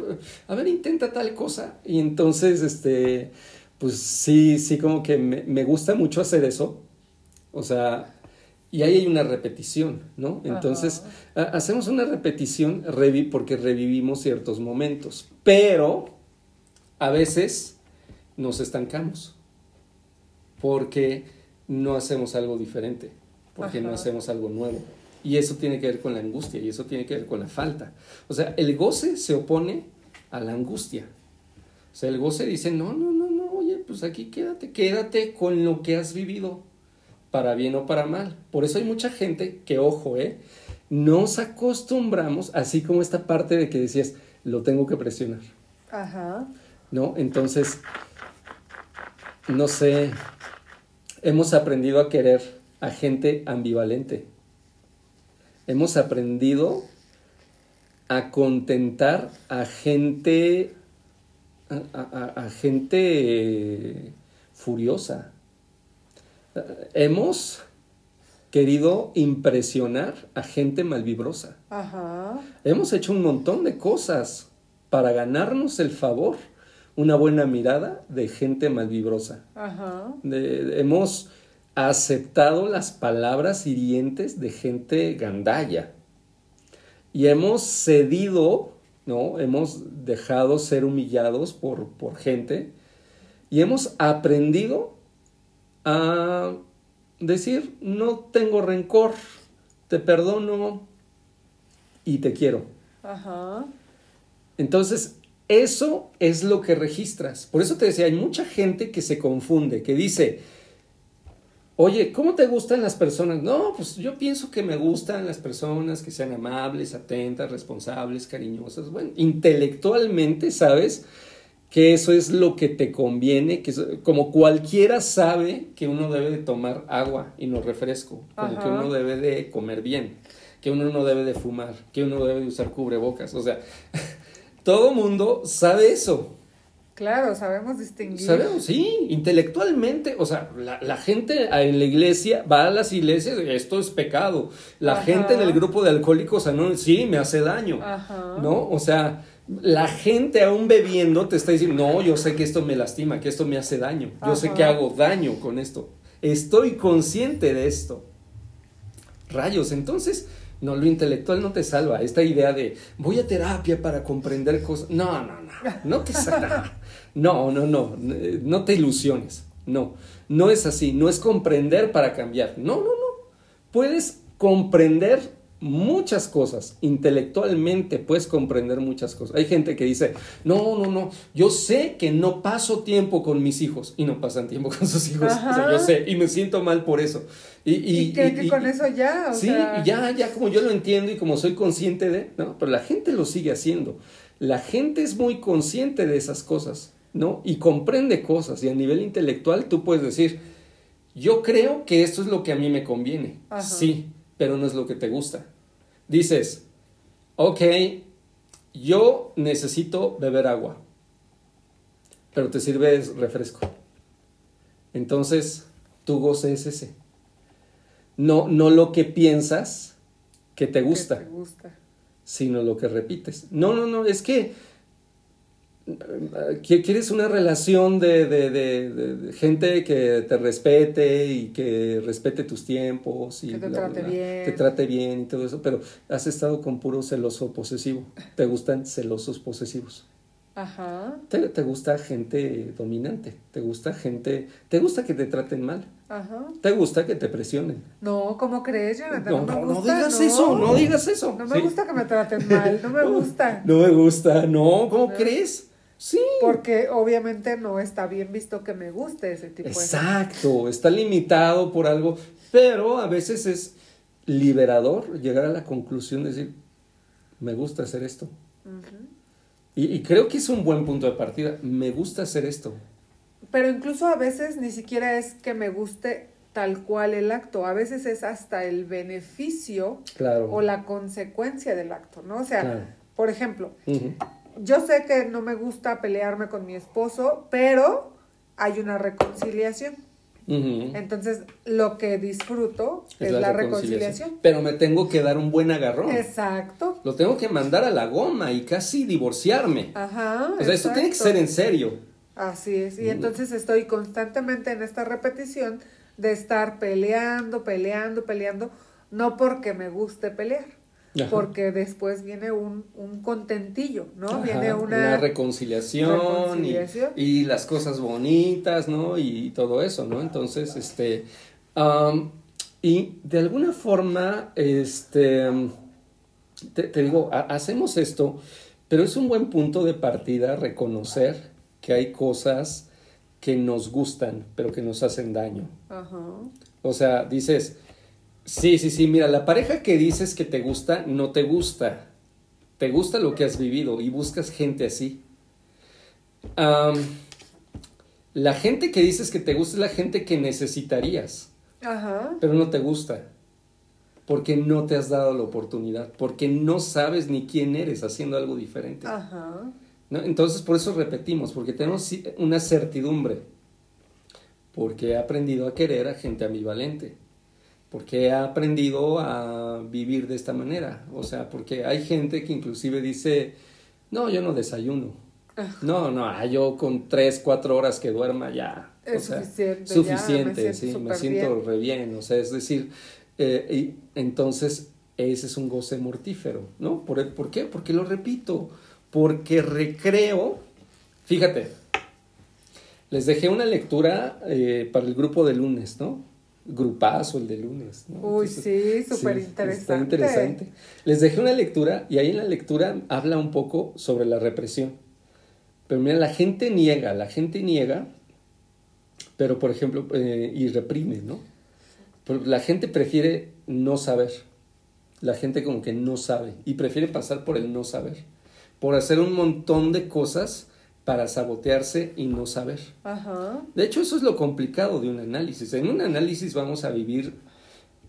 a ver, intenta tal cosa, y entonces, este, pues sí, sí, como que me, me gusta mucho hacer eso, o sea, y ahí hay una repetición, ¿no? Entonces, ha- hacemos una repetición revi porque revivimos ciertos momentos, pero a veces nos estancamos porque no hacemos algo diferente, porque no hacemos algo nuevo. Y eso tiene que ver con la angustia y eso tiene que ver con la falta. O sea, el goce se opone a la angustia. O sea, el goce dice, no, no, no, no, oye, pues aquí quédate, quédate con lo que has vivido, para bien o para mal. Por eso hay mucha gente que, ojo, ¿eh? Nos acostumbramos, así como esta parte de que decías, lo tengo que presionar. Ajá. ¿No? Entonces, no sé, hemos aprendido a querer a gente ambivalente. Hemos aprendido a contentar a gente, a, gente furiosa. Hemos querido impresionar a gente malvibrosa. Ajá. Hemos hecho un montón de cosas para ganarnos el favor una buena mirada de gente malvibrosa. Ajá. hemos aceptado las palabras hirientes de gente gandalla. Y hemos cedido, ¿no? Hemos dejado ser humillados por, por gente. Y hemos aprendido a decir, no tengo rencor, te perdono y te quiero. Ajá. Entonces, eso es lo que registras. Por eso te decía, hay mucha gente que se confunde, que dice, oye, ¿cómo te gustan las personas? No, pues yo pienso que me gustan las personas que sean amables, atentas, responsables, cariñosas. Bueno, intelectualmente sabes que eso es lo que te conviene, que como cualquiera sabe que uno debe de tomar agua y no refresco, como que uno debe de comer bien, que uno no debe de fumar, que uno debe de usar cubrebocas, o sea, todo mundo sabe eso. Claro, sabemos distinguir. Sabemos, sí, intelectualmente. O sea, la, gente en la iglesia va a las iglesias, esto es pecado. La gente en el grupo de alcohólicos anónimos, sí, me hace daño. Ajá. ¿No? O sea, la gente aún bebiendo te está diciendo, no, yo sé que esto me lastima, que esto me hace daño. Yo sé que hago daño con esto. Estoy consciente de esto. Rayos, entonces no, lo intelectual no te salva. Esta idea de voy a terapia para comprender cosas. No, no, no. No te salva. No, no, no. No te ilusiones. No. No es así. No es comprender para cambiar. No, no, no. Puedes comprender muchas cosas. Intelectualmente puedes comprender muchas cosas. Hay gente que dice, no, no, no, yo sé que no paso tiempo con mis hijos y no pasan tiempo con sus hijos. O sea, yo sé y me siento mal por eso. Y, y, que con eso ya. sí, ya, ya como yo lo entiendo y como soy consciente de, ¿no? Pero la gente lo sigue haciendo. La gente es muy consciente de esas cosas, ¿no? Y comprende cosas y a nivel intelectual tú puedes decir, yo creo que esto es lo que a mí me conviene. Sí, pero no es lo que te gusta. Dices, ok, yo necesito beber agua, pero te sirves refresco. Entonces, tu goce es ese. No, no lo que piensas que te gusta, que te gusta, sino lo que repites. No, no, no, es que quieres una relación de, de, de, gente que te respete y que respete tus tiempos y que te trate bien. te trate bien y todo eso, pero has estado con puro celoso posesivo. ¿Te gustan celosos posesivos? Ajá. ¿Te, te gusta gente dominante? ¿Te gusta gente, te gusta que te traten mal? Ajá. ¿Te gusta que te presionen? No, ¿cómo crees, Jonathan? No, No, me no, digas eso, no digas eso. No me Sí. gusta que me traten mal, no me gusta. No me gusta, no, ¿cómo crees? Sí. Porque obviamente no está bien visto que me guste ese tipo de Exacto, está limitado por algo, pero a veces es liberador llegar a la conclusión de decir, me gusta hacer esto. Y, y creo que es un buen punto de partida, me gusta hacer esto. Pero incluso a veces ni siquiera es que me guste tal cual el acto, a veces es hasta el beneficio Claro. o la consecuencia del acto, ¿no? O sea, Claro. por ejemplo. Yo sé que no me gusta pelearme con mi esposo, pero hay una reconciliación. Entonces, lo que disfruto es, la, reconciliación. Pero me tengo que dar un buen agarrón. Exacto. Lo tengo que mandar a la goma y casi divorciarme. Ajá. o sea, esto tiene que ser en serio. Así es. Y entonces estoy constantemente en esta repetición de estar peleando, peleando, peleando, no porque me guste pelear, Ajá. porque después viene un, un contentillo, ¿no? Ajá, viene una... reconciliación, reconciliación. Y, y las cosas bonitas, ¿no? Y, todo eso, ¿no? Entonces, este, y de alguna forma, este, te, te digo, ha- hacemos esto Pero es un buen punto de partida reconocer que hay cosas que nos gustan, pero que nos hacen daño. Ajá. O sea, dices, sí, sí, sí, mira, la pareja que dices que te gusta, no te gusta. Te gusta lo que has vivido y buscas gente así. La gente que dices que te gusta es la gente que necesitarías, Ajá. pero no te gusta. Porque no te has dado la oportunidad, porque no sabes ni quién eres haciendo algo diferente. Ajá. ¿no? Entonces, por eso repetimos, porque tenemos una certidumbre, porque he aprendido a querer a gente ambivalente, porque he aprendido a vivir de esta manera, o sea, porque hay gente que inclusive dice, no, yo no desayuno, no, no, ah, yo con tres, cuatro horas que duerma ya. Es o sea, suficiente, ya, Suficiente, me sí, me siento bien. re bien, o sea, es decir, eh, y entonces ese es un goce mortífero, ¿no? ¿Por, ¿Por qué? Porque lo repito, porque recreo, fíjate, les dejé una lectura eh, para el grupo de lunes, ¿no? Grupazo el de lunes, ¿no? Uy, Entonces, sí, súper Sí, interesante. Está interesante. Les dejé una lectura y ahí en la lectura habla un poco sobre la represión. Pero mira, la gente niega, la gente niega, pero por ejemplo, eh, y reprime, ¿no? Pero la gente prefiere no saber. La gente como que no sabe y prefiere pasar por el no saber. Por hacer un montón de cosas para sabotearse y no saber. Ajá. De hecho, eso es lo complicado de un análisis. En un análisis vamos a vivir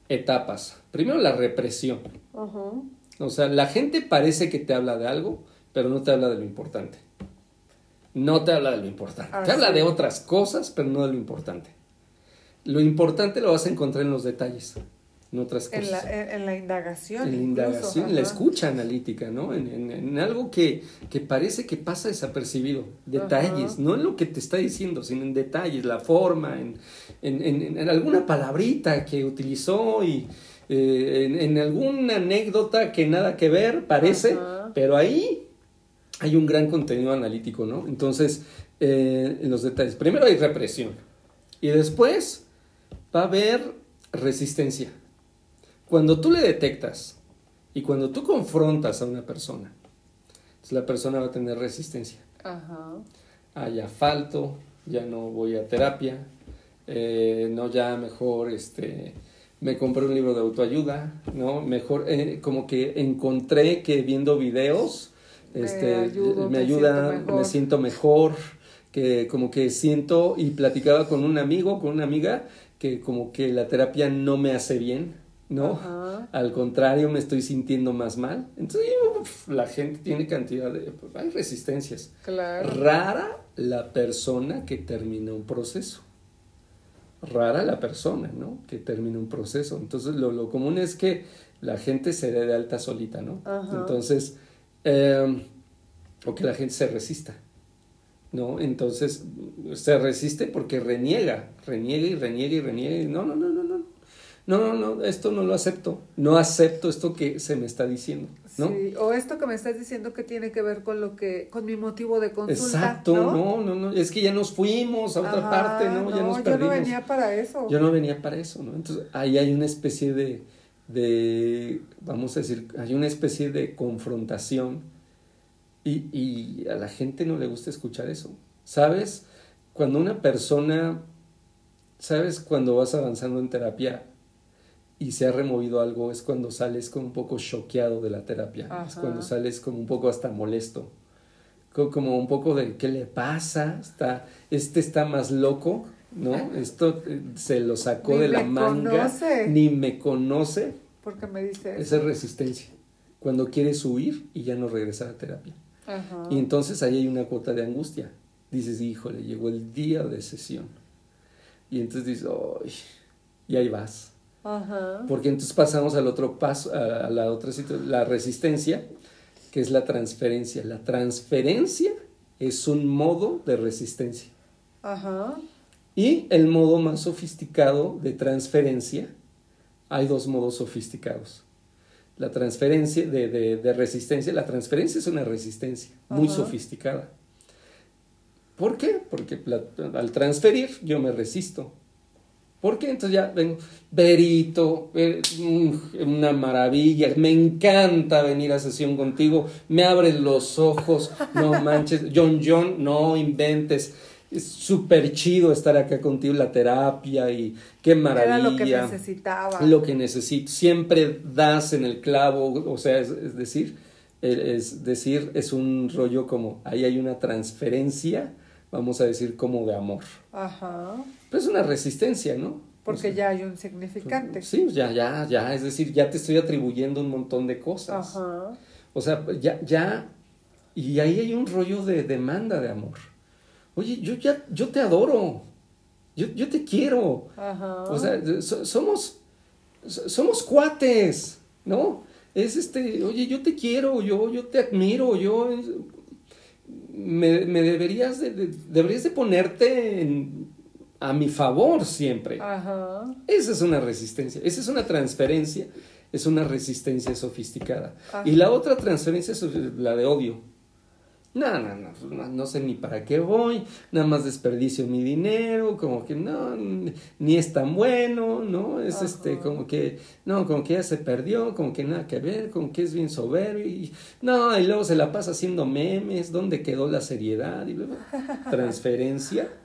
etapas. Primero la represión. Ajá. O sea, la gente parece que te habla de algo, pero no te habla de lo importante. No te habla de lo importante. Ah, te habla de otras cosas, pero no de lo importante. Lo importante lo vas a encontrar en los detalles, en otras En cosas. la, en, la indagación. En la indagación, en la escucha analítica, ¿no? En, en- en algo que, que parece que pasa desapercibido. Detalles, Ajá. no en lo que te está diciendo, sino en detalles, la forma, en, en- en- en alguna palabrita que utilizó y eh, en, en alguna anécdota que nada que ver, parece, Ajá. pero ahí hay un gran contenido analítico, ¿no? Entonces, eh, en los detalles. Primero hay represión y después va a haber resistencia. Cuando tú le detectas y cuando tú confrontas a una persona, la persona va a tener resistencia. Ajá. Ah, ya falto, ya no voy a terapia, eh, no, ya mejor este, me compré un libro de autoayuda, ¿no? Mejor, eh, como que encontré que viendo videos, Me este, ayudo, me me ayuda, siento me siento mejor, que como que siento y platicaba con un amigo, con una amiga, que como que la terapia no me hace bien, ¿no? Ajá. Al contrario, me estoy sintiendo más mal. Entonces, uf, la gente tiene cantidad de... pues, hay resistencias. Claro. Rara la persona que termina un proceso. Rara la persona, ¿no? Que termina un proceso. Entonces, lo, lo común es que la gente se dé de alta solita, ¿no? Ajá. Entonces, eh, o que la gente se resista, ¿no? Entonces, se resiste porque reniega, reniega y reniega y reniega. Y no, no, no, no, no. No, no, no, esto no lo acepto. No acepto esto que se me está diciendo, ¿no? Sí, o esto que me estás diciendo que tiene que ver con lo que, con mi motivo de consulta. Exacto, ¿no? no, no, no, es que ya nos fuimos a otra Ajá, parte, ¿no? Ya nos yo perdimos. no venía para eso. Yo no venía para eso, ¿no? Entonces, ahí hay una especie de, de, vamos a decir, hay una especie de confrontación y, y a la gente no le gusta escuchar eso. ¿Sabes? Cuando una persona, ¿sabes? Cuando vas avanzando en terapia y se ha removido algo, es cuando sales como un poco choqueado de la terapia. Es cuando sales como un poco hasta molesto. Co- Como un poco de ¿qué le pasa? Está, este está más loco, ¿no? Esto eh, se lo sacó Ni de la manga, conoce. ni me conoce. Porque me dice Esa es resistencia. Cuando quieres huir y ya no regresar a terapia. Ajá. Y entonces ahí hay una cuota de angustia. Dices, híjole, llegó el día de sesión. Y entonces dices, ¡ay! Y ahí vas. Ajá. Porque entonces pasamos al otro paso, a, la otra situación, la resistencia, que es la transferencia. La transferencia es un modo de resistencia. Ajá. Y el modo más sofisticado de transferencia, hay dos modos sofisticados. La transferencia de, de- de resistencia, la transferencia es una resistencia muy sofisticada. ¿Por qué? Porque al transferir yo me resisto. ¿Por qué? Entonces ya vengo, Berito, eh, mm, una maravilla, me encanta venir a sesión contigo, me abres los ojos, no manches, John John, no inventes, es súper chido estar acá contigo, la terapia y qué maravilla. Era lo que necesitaba. Lo que necesito, siempre das en el clavo, o sea, es, decir, es decir, es un rollo como, ahí hay una transferencia, vamos a decir, como de amor. Ajá. Pero es una resistencia, ¿no? Porque ya hay un significante. Sí, ya, ya, ya. Es decir, ya te estoy atribuyendo un montón de cosas. Ajá. O sea, ya, ya. Y ahí hay un rollo de demanda de amor. Oye, yo ya, yo te adoro. Yo, yo te quiero. Ajá. O sea, somos, somos cuates, ¿no? Es este, oye, yo te quiero, yo, yo te admiro, yo me, me deberías de, deberías de ponerte en, a mi favor siempre. Ajá. Esa es una resistencia, esa es una transferencia, es una resistencia sofisticada. Y la otra transferencia es la de odio. No, no, no, no, sé ni para qué voy, nada más desperdicio mi dinero, como que no, ni es tan bueno, ¿no? Es este, como que, no, como que ya se perdió, como que nada que ver, como que es bien soberbio, y no, y luego se la pasa haciendo memes, ¿dónde quedó la seriedad? Y luego, transferencia.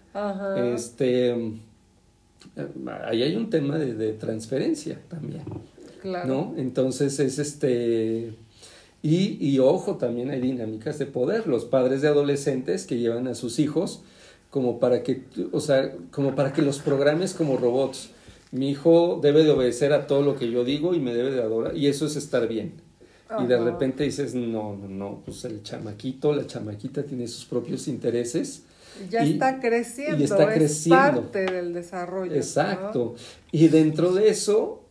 Este, ahí hay un tema de, transferencia también. Claro. ¿No? Entonces es este. Y, y, ojo, también hay dinámicas de poder. Los padres de adolescentes que llevan a sus hijos como para que, o sea, como para que los programes como robots. Mi hijo debe de obedecer a todo lo que yo digo y me debe de adorar. Y eso es estar bien. Y de repente dices, no, no, no, pues el chamaquito, la chamaquita tiene sus propios intereses ya está creciendo, está es parte del desarrollo. Exacto. Y dentro de eso,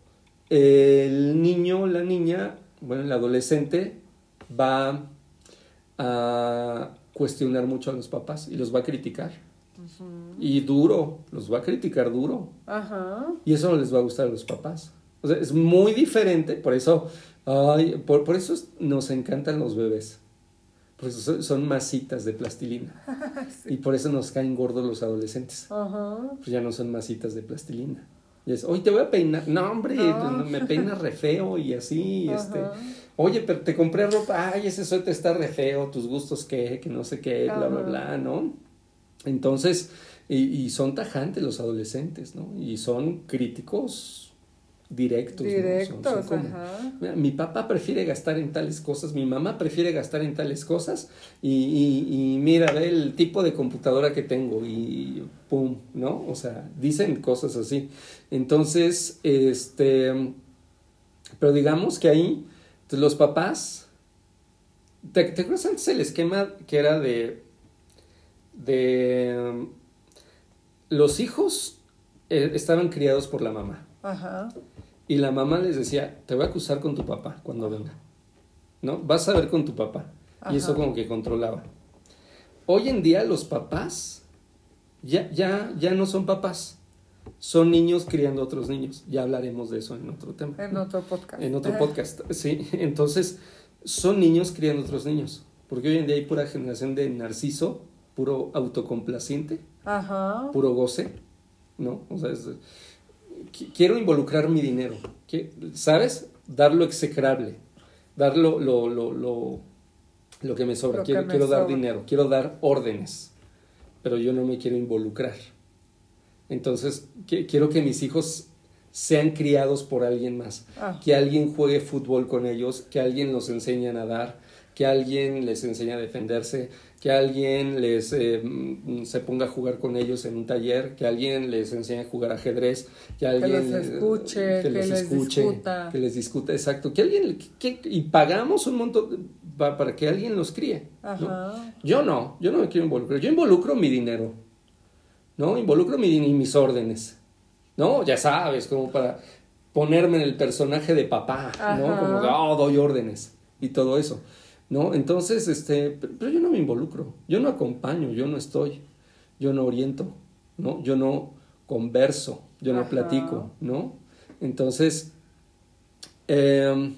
el niño, la niña, bueno, el adolescente va a cuestionar mucho a los papás y los va a criticar. Y duro, los va a criticar duro. Ajá. Y eso no les va a gustar a los papás. O sea, es muy diferente, por eso, ay, por, por eso nos encantan los bebés pues son, masitas de plastilina. Y por eso nos caen gordos los adolescentes. Pues ya no son masitas de plastilina. Y es, hoy te voy a peinar. No, hombre, me peinas re feo y así. este Oye, pero te compré ropa. Ay, ese suéter está re feo. Tus gustos qué, que no sé qué, bla, bla, bla, ¿no? Entonces, y, y son tajantes los adolescentes, ¿no? Y son críticos directos. Directos, ajá. mi papá prefiere gastar en tales cosas, mi mamá prefiere gastar en tales cosas y, y, y, mira, ve el tipo de computadora que tengo y pum, ¿no? O sea, dicen cosas así. Entonces, este, pero digamos que ahí los papás, ¿te, te acuerdas antes el esquema que era de, de, los hijos eh, estaban criados por la mamá. Ajá. Y la mamá les decía, te voy a acusar con tu papá cuando venga. ¿No? Vas a ver con tu papá. Y eso como que controlaba. Hoy en día los papás ya, ya, ya no son papás. Son niños criando otros niños. Ya hablaremos de eso en otro tema. En otro podcast. En otro podcast, sí. Entonces, son niños criando otros niños. Porque hoy en día hay pura generación de narciso, puro autocomplaciente, Ajá. puro goce, ¿no? O sea, es, quiero involucrar mi dinero, ¿sabes? Dar lo execrable, dar lo, lo, lo, lo, que me sobra. quiero, quiero dar dinero, quiero dar órdenes, pero yo no me quiero involucrar. Entonces, quiero que mis hijos sean criados por alguien más, ah. que alguien juegue fútbol con ellos, que alguien los enseñe a nadar, que alguien les enseñe a defenderse, que alguien les eh, mm, se ponga a jugar con ellos en un taller, que alguien les enseñe a jugar ajedrez, que alguien les escuche, que, les escuche, discuta. que les discuta, exacto, que alguien que, y pagamos un montón para, que alguien los críe. Yo no, yo no me quiero involucrar, yo involucro mi dinero, no, involucro mi mis órdenes, no, ya sabes, como para ponerme en el personaje de papá, ¿no? Como oh, doy órdenes y todo eso. ¿no? Entonces, este, pero yo no me involucro, yo no acompaño, yo no estoy, yo no oriento, ¿no? Yo no converso, yo no platico, ¿no? Entonces, em,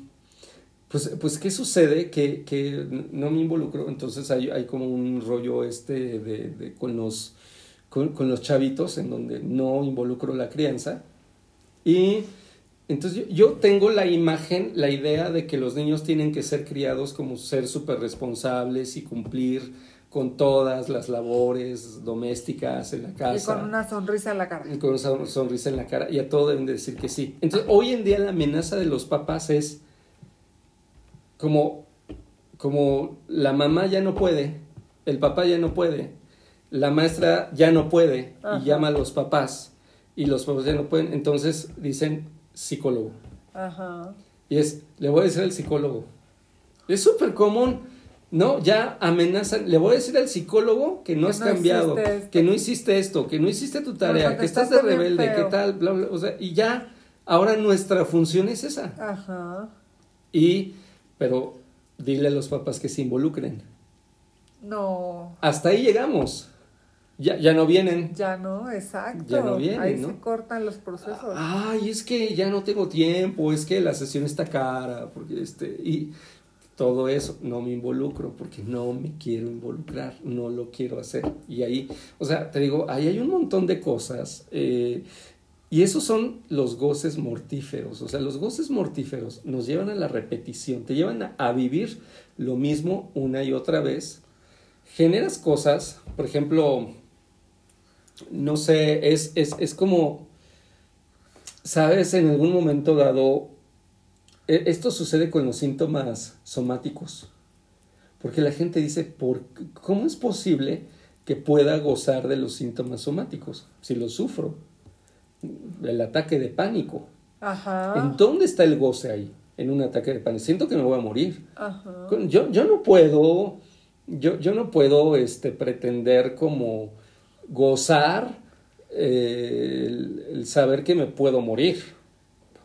pues, pues, ¿qué sucede? Que, que, no me involucro, entonces hay, hay como un rollo este de, de, con los con, con los chavitos en donde no involucro la crianza. Y entonces yo, yo, tengo la imagen, la idea de que los niños tienen que ser criados como ser súper responsables y cumplir con todas las labores domésticas en la casa. Y con una sonrisa en la cara. Y con una sonrisa en la cara. Y a todo deben de decir que sí. Entonces, hoy en día la amenaza de los papás es como, como la mamá ya no puede, el papá ya no puede, la maestra ya no puede y llama a los papás y los papás ya no pueden. Entonces dicen psicólogo. Ajá. Y es, le voy a decir al psicólogo. Es súper común no, ya amenazan. Le voy a decir al psicólogo que no has cambiado, que no hiciste esto, que no hiciste tu tarea, que estás de rebelde, que tal, bla, bla. O sea, y ya, ahora nuestra función es esa. Ajá. Y, pero dile a los papás que se involucren. No. Hasta ahí llegamos. Ya, ya no vienen. Ya no, exacto. Ya no vienen. Ahí se cortan los procesos. Ay, es que ya no tengo tiempo, es que la sesión está cara, porque este, y todo eso, no me involucro porque no me quiero involucrar, no lo quiero hacer. Y ahí, o sea, te digo, ahí hay un montón de cosas. Eh, y esos son los goces mortíferos. O sea, los goces mortíferos nos llevan a la repetición, te llevan a, vivir lo mismo una y otra vez. Generas cosas, por ejemplo, no sé, es, es, es como, sabes, en algún momento dado e, esto sucede con los síntomas somáticos, porque la gente dice, ¿por, ¿cómo es posible que pueda gozar de los síntomas somáticos si los sufro? El ataque de pánico. ¿En dónde está el goce ahí? En un ataque de pánico. Siento que me voy a morir. Yo, yo no puedo, yo, yo no puedo este, pretender como gozar eh, el saber que me puedo morir.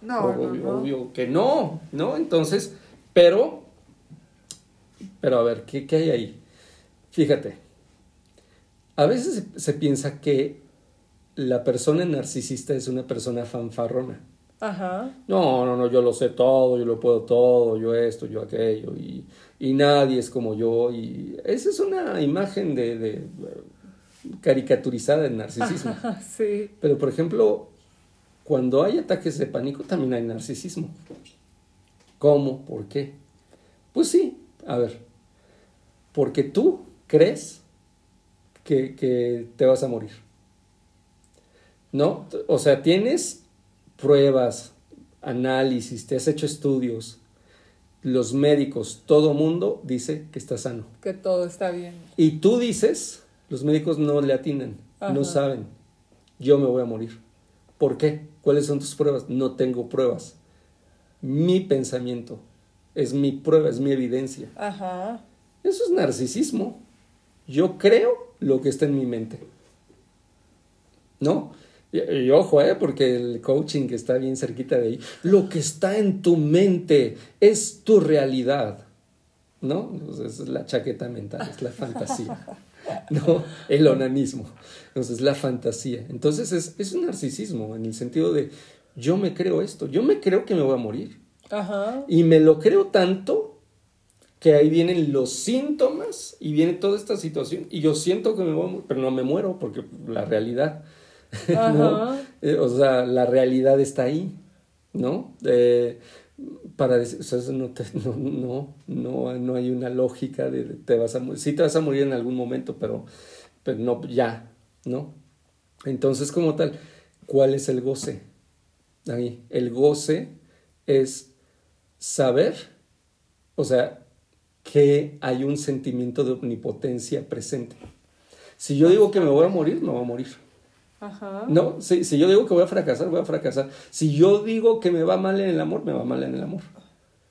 No, obvio, que no, ¿no? Entonces, pero, pero a ver, ¿qué, hay ahí? Fíjate, a veces se, piensa que la persona narcisista es una persona fanfarrona. Ajá. No, no, no, yo lo sé todo, yo lo puedo todo, yo esto, yo aquello, y, y nadie es como yo, y esa es una imagen de, de caricaturizada del narcisismo. sí. Pero, por ejemplo, cuando hay ataques de pánico también hay narcisismo. ¿Cómo? ¿Por qué? Pues sí, a ver, porque tú crees que, te vas a morir. ¿No? O sea, tienes pruebas, análisis, te has hecho estudios, los médicos, todo mundo dice que está sano. Que todo está bien. Y tú dices, los médicos no le atinan, no saben, yo me voy a morir. ¿Por qué? ¿Cuáles son tus pruebas? No tengo pruebas. Mi pensamiento es mi prueba, es mi evidencia. Ajá. Eso es narcisismo. Yo creo lo que está en mi mente. ¿No? Y, ojo, ¿eh? porque el coaching que está bien cerquita de ahí, lo que está en tu mente es tu realidad. ¿No? es la chaqueta mental, es la fantasía. ¿no? El onanismo. Entonces, la fantasía. Entonces, es, es, un narcisismo en el sentido de yo me creo esto, yo me creo que me voy a morir. Ajá. Y me lo creo tanto que ahí vienen los síntomas y viene toda esta situación y yo siento que me voy a morir, pero no me muero porque la realidad, ¿no? Eh, o sea, la realidad está ahí, ¿no? Eh, para decir, o sea, no, no, no, no, hay una lógica de te vas a morir. Sí te vas a morir en algún momento, pero, pero no, ya, ¿no? Entonces, como tal, ¿cuál es el goce? Ahí, el goce es saber, o sea, que hay un sentimiento de omnipotencia presente. Si yo digo que me voy a morir, me voy a morir. No, si, si, yo digo que voy a fracasar, voy a fracasar. Si yo digo que me va mal en el amor, me va mal en el amor.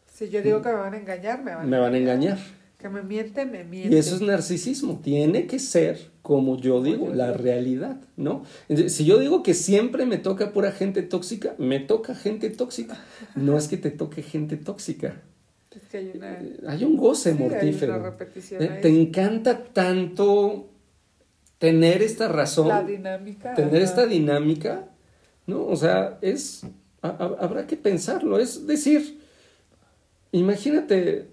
Si yo digo que me van a engañar, me van, me a, van a engañar. Que me mienten, me mienten. Y eso es narcisismo. Tiene que ser como yo digo, la realidad, ¿no? si yo digo que siempre me toca pura gente tóxica, me toca gente tóxica. No es que te toque gente tóxica. Es que hay, una... Hay un goce mortífero. Eh, te encanta tanto tener esta razón, la dinámica, tener esta dinámica, ¿no? O sea, es, habrá que pensarlo, es decir, imagínate,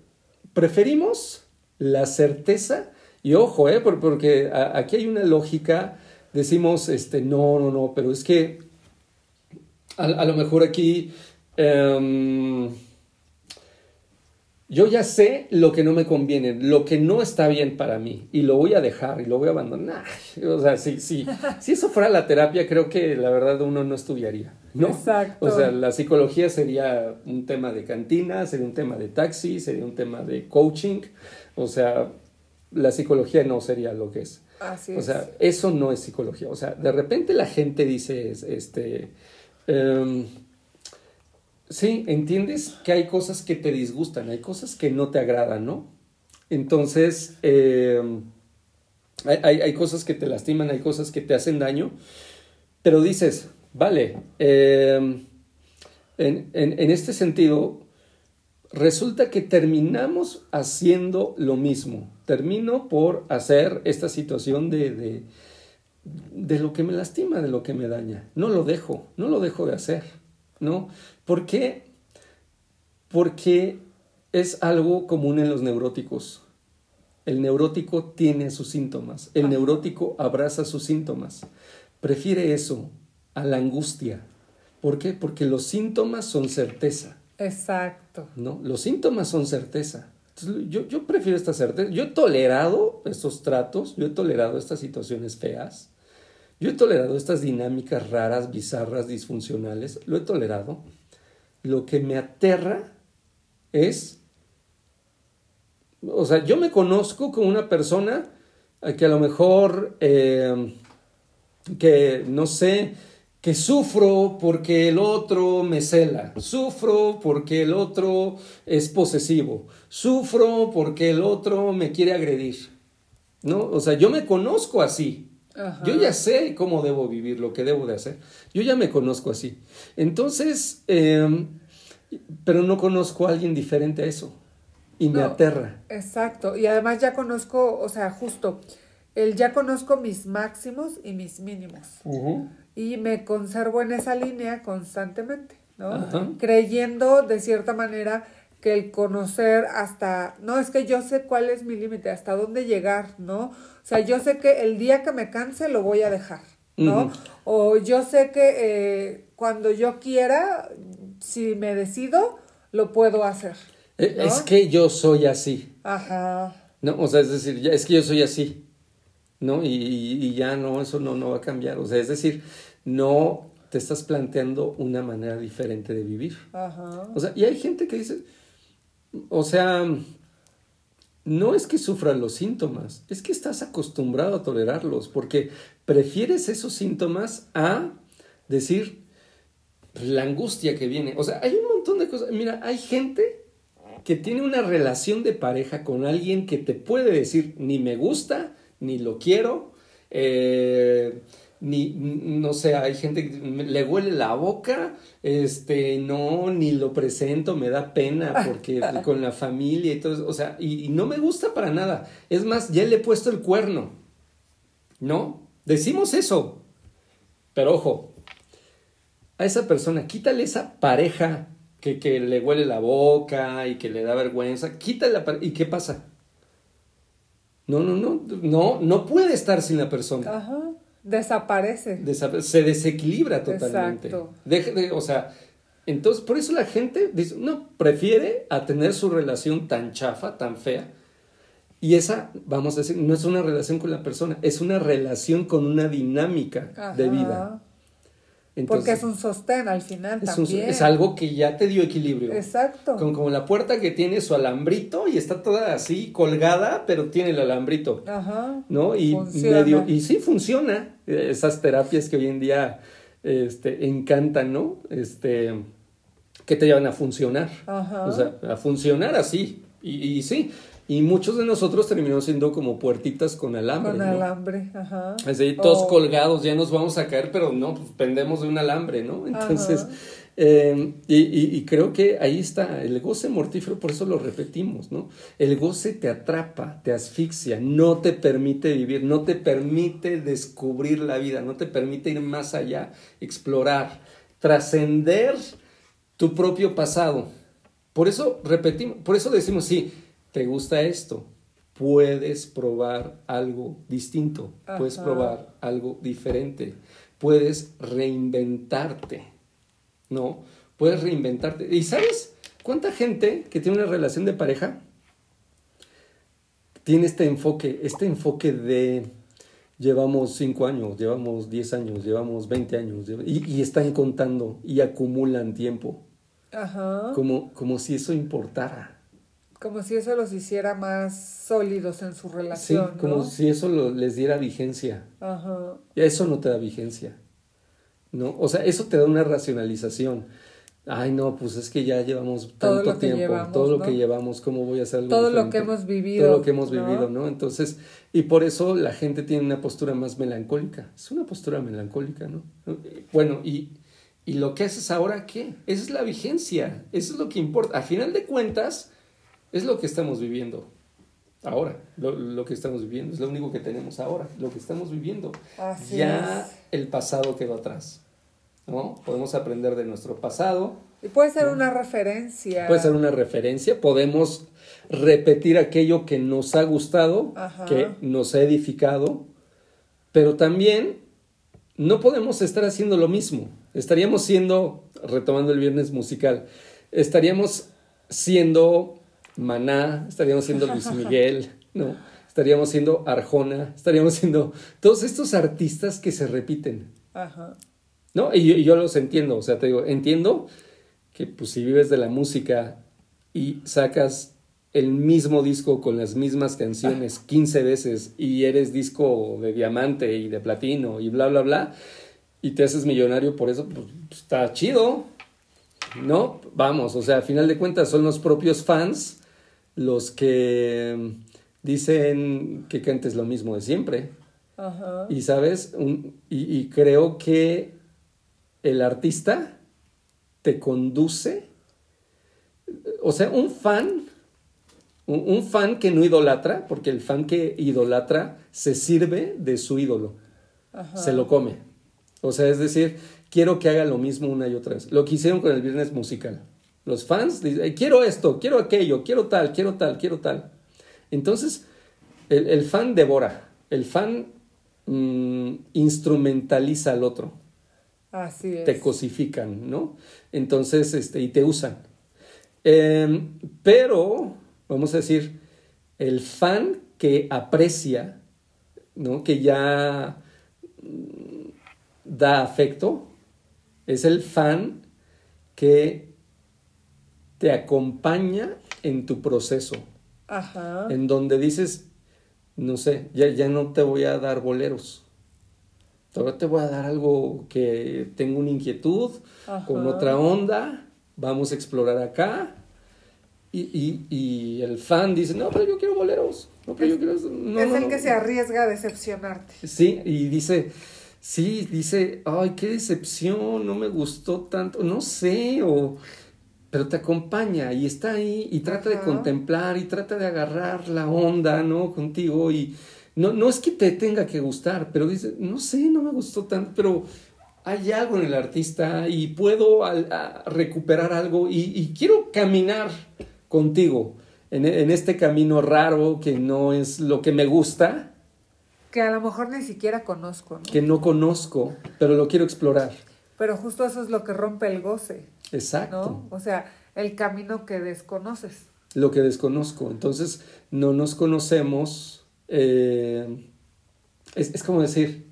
preferimos la certeza, y ojo, ¿eh? porque aquí hay una lógica decimos, este, no, no, no, pero es que a, a lo mejor aquí em, yo ya sé lo que no me conviene, lo que no está bien para mí y lo voy a dejar y lo voy a abandonar. O sea, si, si, si eso fuera la terapia, creo que la verdad uno no estudiaría. ¿no? Exacto. O sea, la psicología sería un tema de cantina, sería un tema de taxi, sería un tema de coaching. O sea, la psicología no sería lo que es. Así O es. sea, eso no es psicología. O sea, de repente la gente dice, es- este, em, sí, entiendes que hay cosas que te disgustan, hay cosas que no te agradan, ¿no? Entonces, hay, hay- hay cosas que te lastiman, hay cosas que te hacen daño, pero dices, vale, em, en, en- en este sentido, resulta que terminamos haciendo lo mismo. Termino por hacer esta situación de, de, de lo que me lastima, de lo que me daña. No lo dejo, no lo dejo de hacer, ¿no? ¿Por qué? Porque es algo común en los neuróticos. El neurótico tiene sus síntomas. El neurótico abraza sus síntomas. Prefiere eso a la angustia. ¿Por qué? Porque los síntomas son certeza. Exacto. ¿no? Los síntomas son certeza. Entonces, yo, yo prefiero esta certeza. Yo he tolerado estos tratos, yo he tolerado estas situaciones feas, yo he tolerado estas dinámicas raras, bizarras, disfuncionales, lo he tolerado. Lo que me aterra es, o sea, yo me conozco como una persona eh, que a lo mejor, eh, que no sé, que sufro porque el otro me cela, sufro porque el otro es posesivo, sufro porque el otro me quiere agredir, ¿no? O sea, yo me conozco así. Ajá. Yo ya sé cómo debo vivir, lo que debo de hacer. Yo ya me conozco así. Entonces, eh, pero no conozco a alguien diferente a eso. Y me No. aterra. Exacto. Y además ya conozco, o sea, justo, el ya conozco mis máximos y mis mínimos. Y me conservo en esa línea constantemente, ¿no? Ajá. Creyendo de cierta manera que el conocer hasta, no, es que yo sé cuál es mi límite, hasta dónde llegar, ¿no? O sea, yo sé que el día que me canse lo voy a dejar, ¿no? O yo sé que eh, cuando yo quiera, si me decido, lo puedo hacer. ¿no? Es que yo soy así. Ajá. ¿no? O sea, es decir, es que yo soy así, ¿no? Y, y- y ya no, eso no, no va a cambiar. O sea, es decir, no te estás planteando una manera diferente de vivir. Ajá. O sea, y hay gente que dice, o sea, no es que sufran los síntomas, es que estás acostumbrado a tolerarlos, porque prefieres esos síntomas a decir la angustia que viene. O sea, hay un montón de cosas. Mira, hay gente que tiene una relación de pareja con alguien que te puede decir ni me gusta, ni lo quiero, eh, ni, no sé, hay gente que le huele la boca, este, no, ni lo presento, me da pena porque con la familia y todo o sea, y, y no me gusta para nada. Es más, ya le he puesto el cuerno, ¿no? Decimos eso, pero ojo, a esa persona, quítale esa pareja que, que le huele la boca y que le da vergüenza, quítale la pareja, ¿y qué pasa? No, no, no, no, no puede estar sin la persona. Ajá. Desaparece. Desa- se desequilibra totalmente. Exacto. Deja de- o sea, entonces, por eso la gente dice, no, prefiere a tener su relación tan chafa, tan fea. Y esa, vamos a decir, no es una relación con la persona, es una relación con una dinámica de Ajá. Porque es un sostén al final es, un- también. es algo que ya te dio equilibrio. Exacto. Como, como la puerta que tiene su alambrito y está toda así colgada, pero tiene el alambrito. Ajá. ¿no? Y Funciona. medio, y sí funciona. Esas terapias que hoy en día este, encantan, ¿no? Este, que te llevan a funcionar. Ajá. O sea, a funcionar así. Y, y sí. Y muchos de nosotros terminamos siendo como puertitas con alambre. Con ¿no? alambre. Ajá. Así, todos O- colgados, ya nos vamos a caer, pero no, pues pendemos de un alambre, ¿no? Entonces, eh, y, y- y creo que ahí está, el goce mortífero, por eso lo repetimos, ¿no? El goce te atrapa, te asfixia, no te permite vivir, no te permite descubrir la vida, no te permite ir más allá, explorar, trascender tu propio pasado. Por eso repetimos, por eso decimos, sí, te gusta esto, puedes probar algo distinto, puedes probar algo diferente, puedes reinventarte, ¿no? Puedes reinventarte. ¿Y sabes cuánta gente que tiene una relación de pareja tiene este enfoque, este enfoque de llevamos cinco años, llevamos 10 años, llevamos 20 años, y, están contando y acumulan tiempo. Ajá. Como, como si eso importara. Como si eso los hiciera más sólidos en su relación. Sí, como si eso les diera vigencia. Ajá. Y eso no te da vigencia. ¿No? O sea, eso te da una racionalización. Ay, no, pues es que ya llevamos tanto tiempo, todo lo que llevamos, ¿cómo voy a hacer algo Todo lo que hemos vivido. Todo lo que hemos vivido, ¿no? Entonces, y por eso la gente tiene una postura más melancólica. Es una postura melancólica, ¿no? Bueno, y, y lo que haces ahora, ¿qué? Esa es la vigencia, eso es lo que importa. A final de cuentas, es lo que estamos viviendo ahora, lo, lo que estamos viviendo, es lo único que tenemos ahora, lo que estamos viviendo. Así ya el pasado quedó atrás. ¿no? Podemos aprender de nuestro pasado. Y puede ser una referencia. Puede ser una referencia. Podemos repetir aquello que nos ha gustado, que nos ha edificado, pero también no podemos estar haciendo lo mismo. Estaríamos siendo, retomando el viernes musical, estaríamos siendo Maná, estaríamos siendo Luis Miguel, ¿no? Estaríamos siendo Arjona, estaríamos siendo todos estos artistas que se repiten. Ajá. ¿No? Y, yo los entiendo, o sea, te digo, entiendo que pues si vives de la música y sacas el mismo disco con las mismas canciones 15 veces y eres disco de diamante y de platino y bla, bla, bla, y te haces millonario por eso, pues, pues está chido, ¿no? Vamos, o sea, a final de cuentas son los propios fans los que dicen que cantes lo mismo de siempre. Ajá. Y sabes, y creo que el artista te conduce, o sea, un fan, un, fan que no idolatra, porque el fan que idolatra se sirve de su ídolo, se lo come. O sea, es decir, quiero que haga lo mismo una y otra vez. Lo que hicieron con el viernes musical. Los fans dicen, quiero esto, quiero aquello, quiero tal, quiero tal, quiero tal. Entonces, el, fan devora, el fan mm, instrumentaliza al otro. Así es. Te cosifican, ¿no? Entonces, este, y te usan. Em, pero, vamos a decir, el fan que aprecia, ¿no? Que ya mm, da afecto, es el fan que te acompaña en tu proceso. Ajá. En donde dices, no sé, ya, ya no te voy a dar boleros ahora te voy a dar algo que tengo una inquietud, con otra onda, vamos a explorar acá. Y, y, y, el fan dice, no, pero yo quiero boleros. No, pero es, yo quiero... es el que se arriesga a decepcionarte. Sí, y dice, sí, dice, ay, qué decepción, no me gustó tanto, no sé, o... Pero te acompaña y está ahí y trata de contemplar y trata de agarrar la onda, ¿no? Contigo y no, no es que te tenga que gustar, pero dice, no sé, no me gustó tanto, pero hay algo en el artista y puedo recuperar algo y, quiero caminar contigo en, este camino raro que no es lo que me gusta. Que a lo mejor ni siquiera conozco. Que no conozco, pero lo quiero explorar. Pero justo eso es lo que rompe el goce. Exacto. O sea, el camino que desconoces. Lo que desconozco. Entonces, no nos conocemos eh, es, como decir,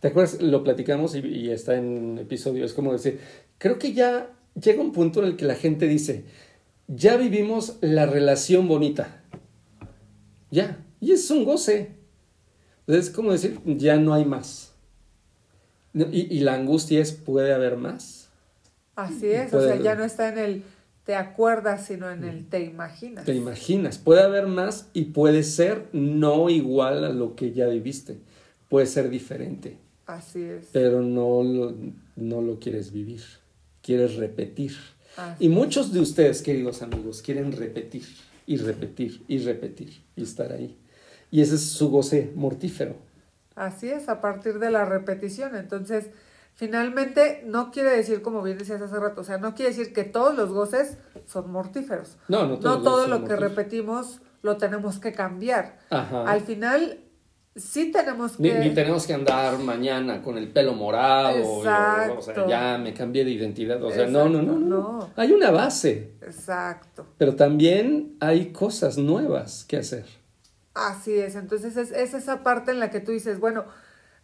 ¿te acuerdas? Lo platicamos y, está en episodio, es como decir, creo que ya llega un punto en el que la gente dice, ya vivimos la relación bonita. Ya, y es un goce. Es como decir, ya no hay más. Y, y la angustia es, ¿puede haber más? Así es, o sea, ya no está en el te acuerdas, sino en el te imaginas. Te imaginas. Puede haber más y puede ser no igual a lo que ya viviste. Puede ser diferente. Así es. Pero no lo, no lo quieres vivir. Quieres repetir. y muchos de ustedes, queridos amigos, quieren repetir y repetir y repetir y estar ahí. Y ese es su goce mortífero. Así es, a partir de la repetición. Entonces, Finalmente, no quiere decir, como bien decías hace rato, o sea, no quiere decir que todos los goces son mortíferos. No, no, todos no todo lo que repetimos lo tenemos que cambiar. Ajá. Al final, sí tenemos que... ni tenemos que andar mañana con el pelo morado. y- o sea, Exacto. ya me cambié de identidad. O sea, no, no, no, Exacto, no. no. Hay una base, Exacto. pero también hay cosas nuevas que hacer. Así es, entonces es, es esa parte en la que tú dices, bueno,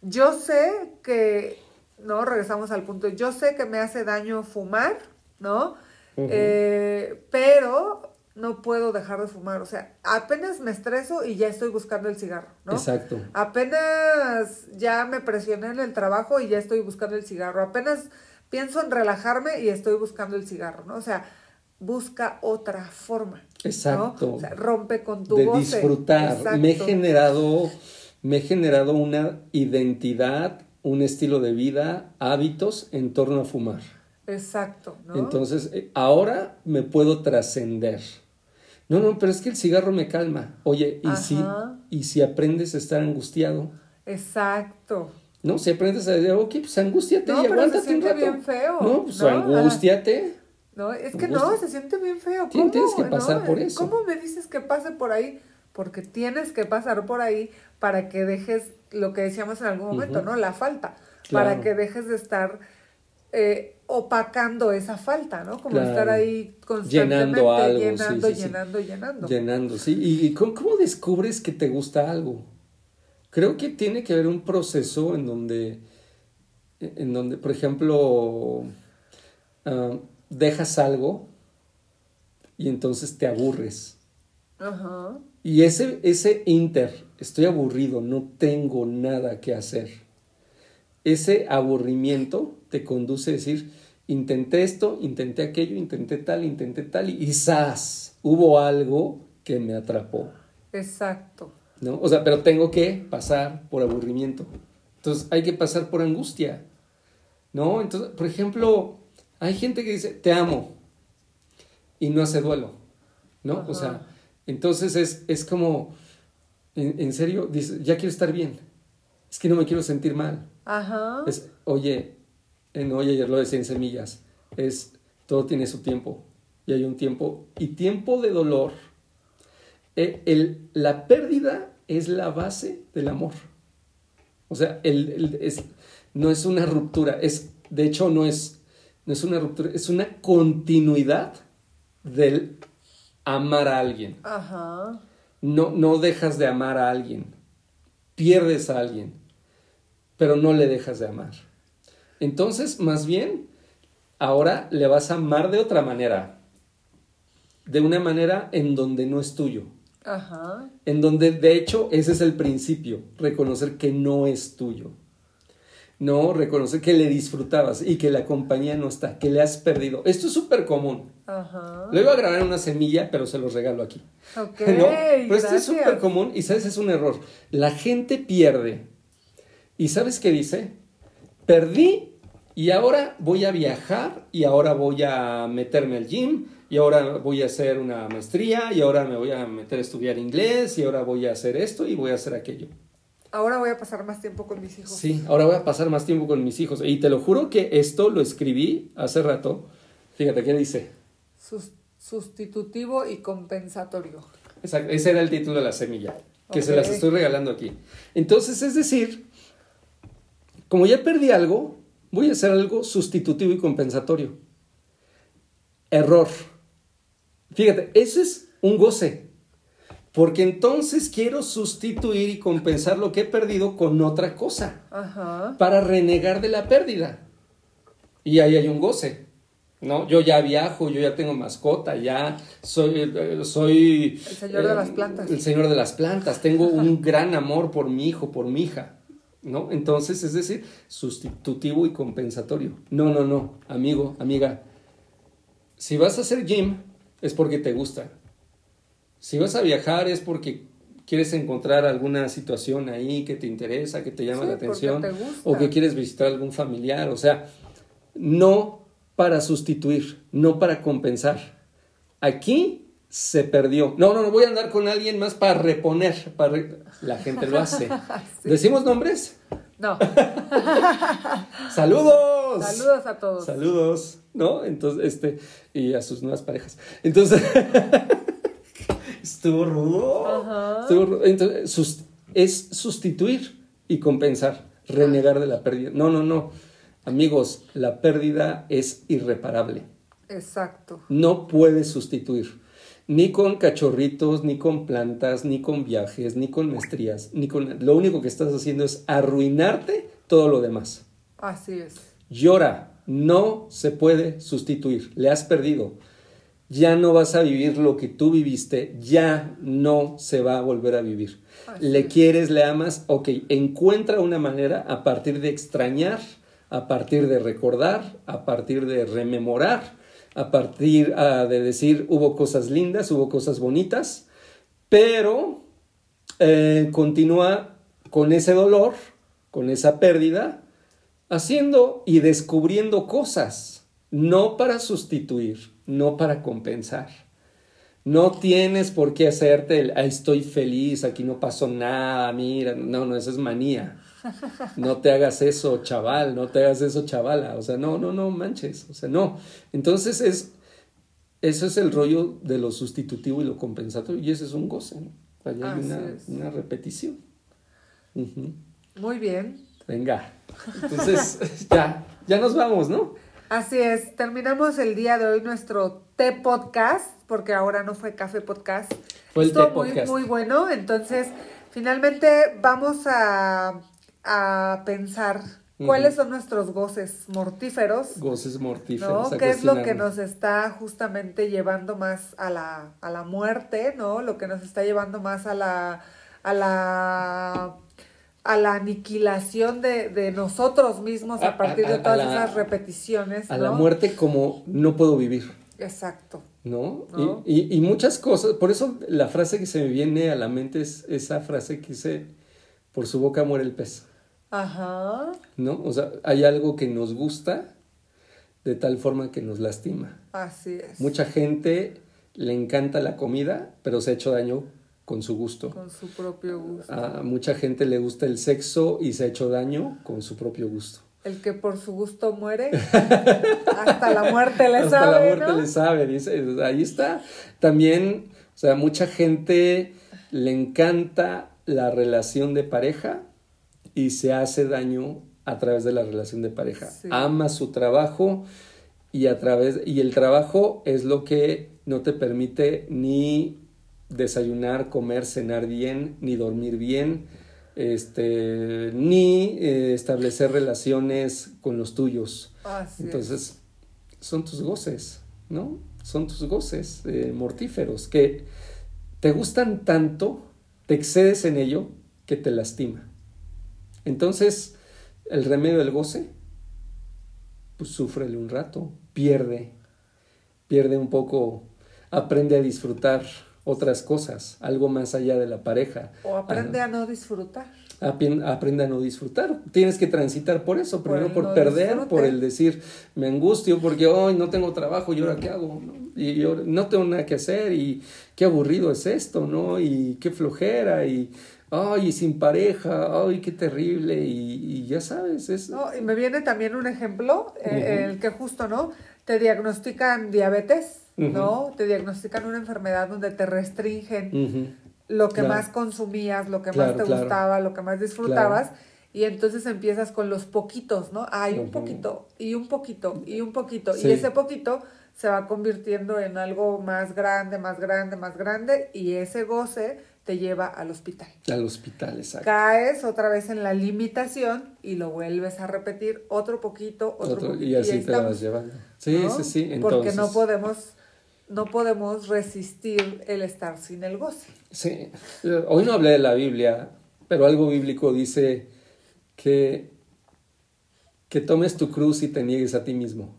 yo sé que, ¿no? Regresamos al punto, yo sé que me hace daño fumar, ¿no? Eh, pero no puedo dejar de fumar, o sea, apenas me estreso y ya estoy buscando el cigarro, ¿no? Exacto. Apenas ya me presioné en el trabajo y ya estoy buscando el cigarro, apenas pienso en relajarme y estoy buscando el cigarro, ¿no? O sea, busca otra forma. ¿no? Exacto. O sea, rompe con tu de goce. disfrutar. Me he Exacto. generado, me he generado una identidad, un estilo de vida, hábitos en torno a fumar. Exacto, ¿no? Entonces, eh, ahora me puedo trascender. No, no, pero es que el cigarro me calma. Oye, ¿y si. ¿y si aprendes a estar angustiado? Exacto. ¿No? Si aprendes a decir, ok, pues angústiate No, y pero se un rato. bien feo, No, pues ¿no? angústiate. No, es que no, se siente bien feo. ¿Cómo, tienes que pasar por eso. ¿Cómo me dices que pase por ahí? Porque tienes que pasar por ahí para que dejes lo que decíamos en algún momento. ¿no? La falta. Claro. Para que dejes de estar eh, opacando esa falta, ¿no? Como Claro. estar ahí constantemente Llenando algo, llenando, sí, sí. llenando, llenando. Llenando, sí. ¿Y cómo descubres que te gusta algo? Creo que tiene que haber un proceso en donde, en donde por ejemplo, ah, dejas algo y entonces te aburres. Ajá. Y ese, ese inter, estoy aburrido, no tengo nada que hacer. Ese aburrimiento te conduce a decir, intenté esto, intenté aquello, intenté tal, intenté tal, y quizás hubo algo que me atrapó, Exacto. ¿no? O sea, pero tengo que pasar por aburrimiento. Entonces hay que pasar por angustia, ¿no? Entonces, por ejemplo, hay gente que dice, te amo, y no hace duelo, ¿no? O Ajá. sea, entonces es, es como, en, en serio, dice, ya quiero estar bien, es que no me quiero sentir mal. Ajá. Es, oye, en, oye, ayer lo decía en semillas, es, todo tiene su tiempo, y hay un tiempo, y tiempo de dolor, eh, el, la pérdida es la base del amor. O sea, el- es, no es una ruptura, es, de hecho no es, no es una ruptura, es una continuidad del amar a alguien. Ajá. No, no dejas de amar a alguien, pierdes a alguien, pero no le dejas de amar. Entonces, más bien, ahora le vas a amar de otra manera, de una manera en donde no es tuyo, Ajá. en donde de hecho ese es el principio, reconocer que no es tuyo. No, reconocer que le disfrutabas y que la compañía no está, que le has perdido. Esto es súper común. Ajá. Lo iba a grabar en una semilla, pero se los regalo aquí. Ok. ¿No? Pero esto es súper común y sabes, es un error. La gente pierde. ¿Y sabes qué dice? Perdí y ahora voy a viajar y ahora voy a meterme al gym y ahora voy a hacer una maestría y ahora me voy a meter a estudiar inglés y ahora voy a hacer esto y voy a hacer aquello. Ahora voy a pasar más tiempo con mis hijos. Sí, ahora voy a pasar más tiempo con mis hijos. Y te lo juro que esto lo escribí hace rato. Fíjate, ¿qué dice? Sus- sustitutivo y compensatorio. Exacto, ese era el título de la semilla, que se las estoy regalando aquí. Entonces, es decir, como ya perdí algo, voy a hacer algo sustitutivo y compensatorio. Error. Fíjate, eso es un goce. Porque entonces quiero sustituir y compensar lo que he perdido con otra cosa Ajá. para renegar de la pérdida. Y ahí hay un goce. ¿no? Yo ya viajo, yo ya tengo mascota, ya soy, eh, soy El señor de las plantas. El señor de las plantas. Tengo un gran amor por mi hijo, por mi hija. ¿No? Entonces, es decir, sustitutivo y compensatorio. No, no, no, amigo, amiga. Si vas a hacer gym, es porque te gusta. Si vas a viajar, es porque quieres encontrar alguna situación ahí que te interesa, que te llama Sí, la atención, o que quieres visitar algún familiar. O sea, no para sustituir, no para compensar. Aquí se perdió. No, no, no voy a andar con alguien más para reponer. Para re- La gente lo hace. ¿Decimos nombres? No. ¡Saludos! Saludos a todos. Saludos, ¿no? Entonces, este, y a sus nuevas parejas. Entonces, Estuvo rudo. Ajá. Estuvo rudo. Entonces, sus- es sustituir y compensar, renegar de la pérdida. No, no, no. Amigos, la pérdida es irreparable. Exacto. No puedes sustituir. Ni con cachorritos, ni con plantas, ni con viajes, ni con maestrías, ni con... Lo único que estás haciendo es arruinarte todo lo demás. Así es. Llora, no se puede sustituir, le has perdido. Ya no vas a vivir lo que tú viviste, ya no se va a volver a vivir. Le es. quieres, le amas, ok, encuentra una manera a partir de extrañar, a partir de recordar, a partir de rememorar, a partir ah, de decir hubo cosas lindas, hubo cosas bonitas, pero eh, continúa con ese dolor, con esa pérdida, haciendo y descubriendo cosas, no para sustituir, no para compensar. No tienes por qué hacerte el, "Ay, estoy feliz, aquí no pasó nada, mira, no, no, eso es manía. No te hagas eso, chaval, no te hagas eso, chavala. O sea, no, no, no manches, o sea, no. Entonces es, eso es el rollo de lo sustitutivo y lo compensatorio, y ese es un goce, ¿no? Allá hay una, una repetición. Muy bien. Venga. Entonces, ya, ya nos vamos, ¿no? Así es, terminamos el día de hoy nuestro té podcast, porque ahora no fue café podcast. Fue el Estuvo té muy, podcast. muy bueno, entonces finalmente vamos a, a pensar cuáles son nuestros goces mortíferos, Goces mortíferos. ¿no? ¿Qué es lo que nos está justamente llevando más a la, a la muerte, ¿no? Lo que nos está llevando más a la, a la, a la aniquilación de, de nosotros mismos A- a partir a- de todas la- esas repeticiones, A ¿no? la muerte como no puedo vivir. Exacto. ¿no? ¿No? Y, y- y muchas cosas, por eso la frase que se me viene a la mente es esa frase que dice, por su boca muere el pez, Ajá. ¿no? O sea, hay algo que nos gusta de tal forma que nos lastima. Así es. Mucha gente le encanta la comida, pero se ha hecho daño con su gusto. Con su propio gusto. A mucha gente le gusta el sexo y se ha hecho daño con su propio gusto. El que por su gusto muere, hasta la muerte le Hasta sabe, la muerte ¿no? le sabe, dice, ahí está. También, o sea, mucha gente le encanta la relación de pareja y se hace daño a través de la relación de pareja. Sí. Ama su trabajo y a través y el trabajo es lo que no te permite ni desayunar, comer, cenar bien, ni dormir bien, este, ni eh, establecer relaciones con los tuyos. Así es. Entonces, son tus goces, ¿no? Son tus goces eh, mortíferos que te gustan tanto, te excedes en ello, que te lastima. Entonces, el remedio del goce, pues súfrele un rato, pierde, pierde un poco, aprende a disfrutar otras cosas, algo más allá de la pareja. O aprende a no disfrutar. Aprende a no disfrutar. Tienes que transitar por eso, Por primero por, no perder, disfrute. por el decir, me angustio porque hoy no tengo trabajo, ¿y ahora qué hago? ¿no? Y yo no tengo nada que hacer y qué aburrido es esto, ¿no? Y qué flojera y, ay, sin pareja, ay, qué terrible y, y ya sabes, es... ¿no? Y me viene también un ejemplo, eh, el que justo, ¿no? Te diagnostican diabetes, ¿no? Te diagnostican una enfermedad donde te restringen lo que Claro. más consumías, lo que Claro, más te claro. gustaba, lo que más disfrutabas. Y entonces empiezas con los poquitos, ¿no? Hay un poquito, y un poquito, y un poquito. Sí. Y ese poquito se va convirtiendo en algo más grande, más grande, más grande. Y ese goce te lleva al hospital. Al hospital, exacto. Caes otra vez en la limitación y lo vuelves a repetir otro poquito, otro, Otro- poquito. y así te la vas estamos, llevando. Sí, ¿no? sí, sí. Porque no podemos, no podemos resistir el estar sin el goce. Sí, hoy no hablé de la Biblia, pero algo bíblico dice que, que tomes tu cruz y te niegues a ti mismo.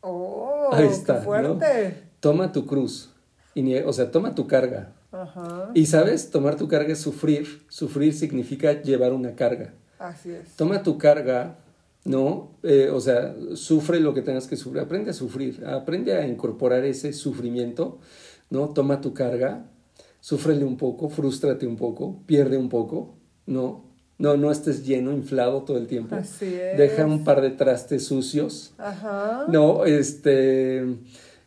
Oh, Ahí está, qué fuerte. Toma tu cruz, y o sea, toma tu carga. Ajá. Y sabes, tomar tu carga es sufrir. Sufrir significa llevar una carga. Así es. Toma tu carga, ¿no? Eh, o sea, sufre lo que tengas que sufrir. Aprende a sufrir. Aprende a incorporar ese sufrimiento, ¿no? Toma tu carga, súfrele un poco, frústrate un poco, pierde un poco, ¿no? No, no estés lleno, inflado todo el tiempo. Así es. Deja un par de trastes sucios. Ajá. No, este.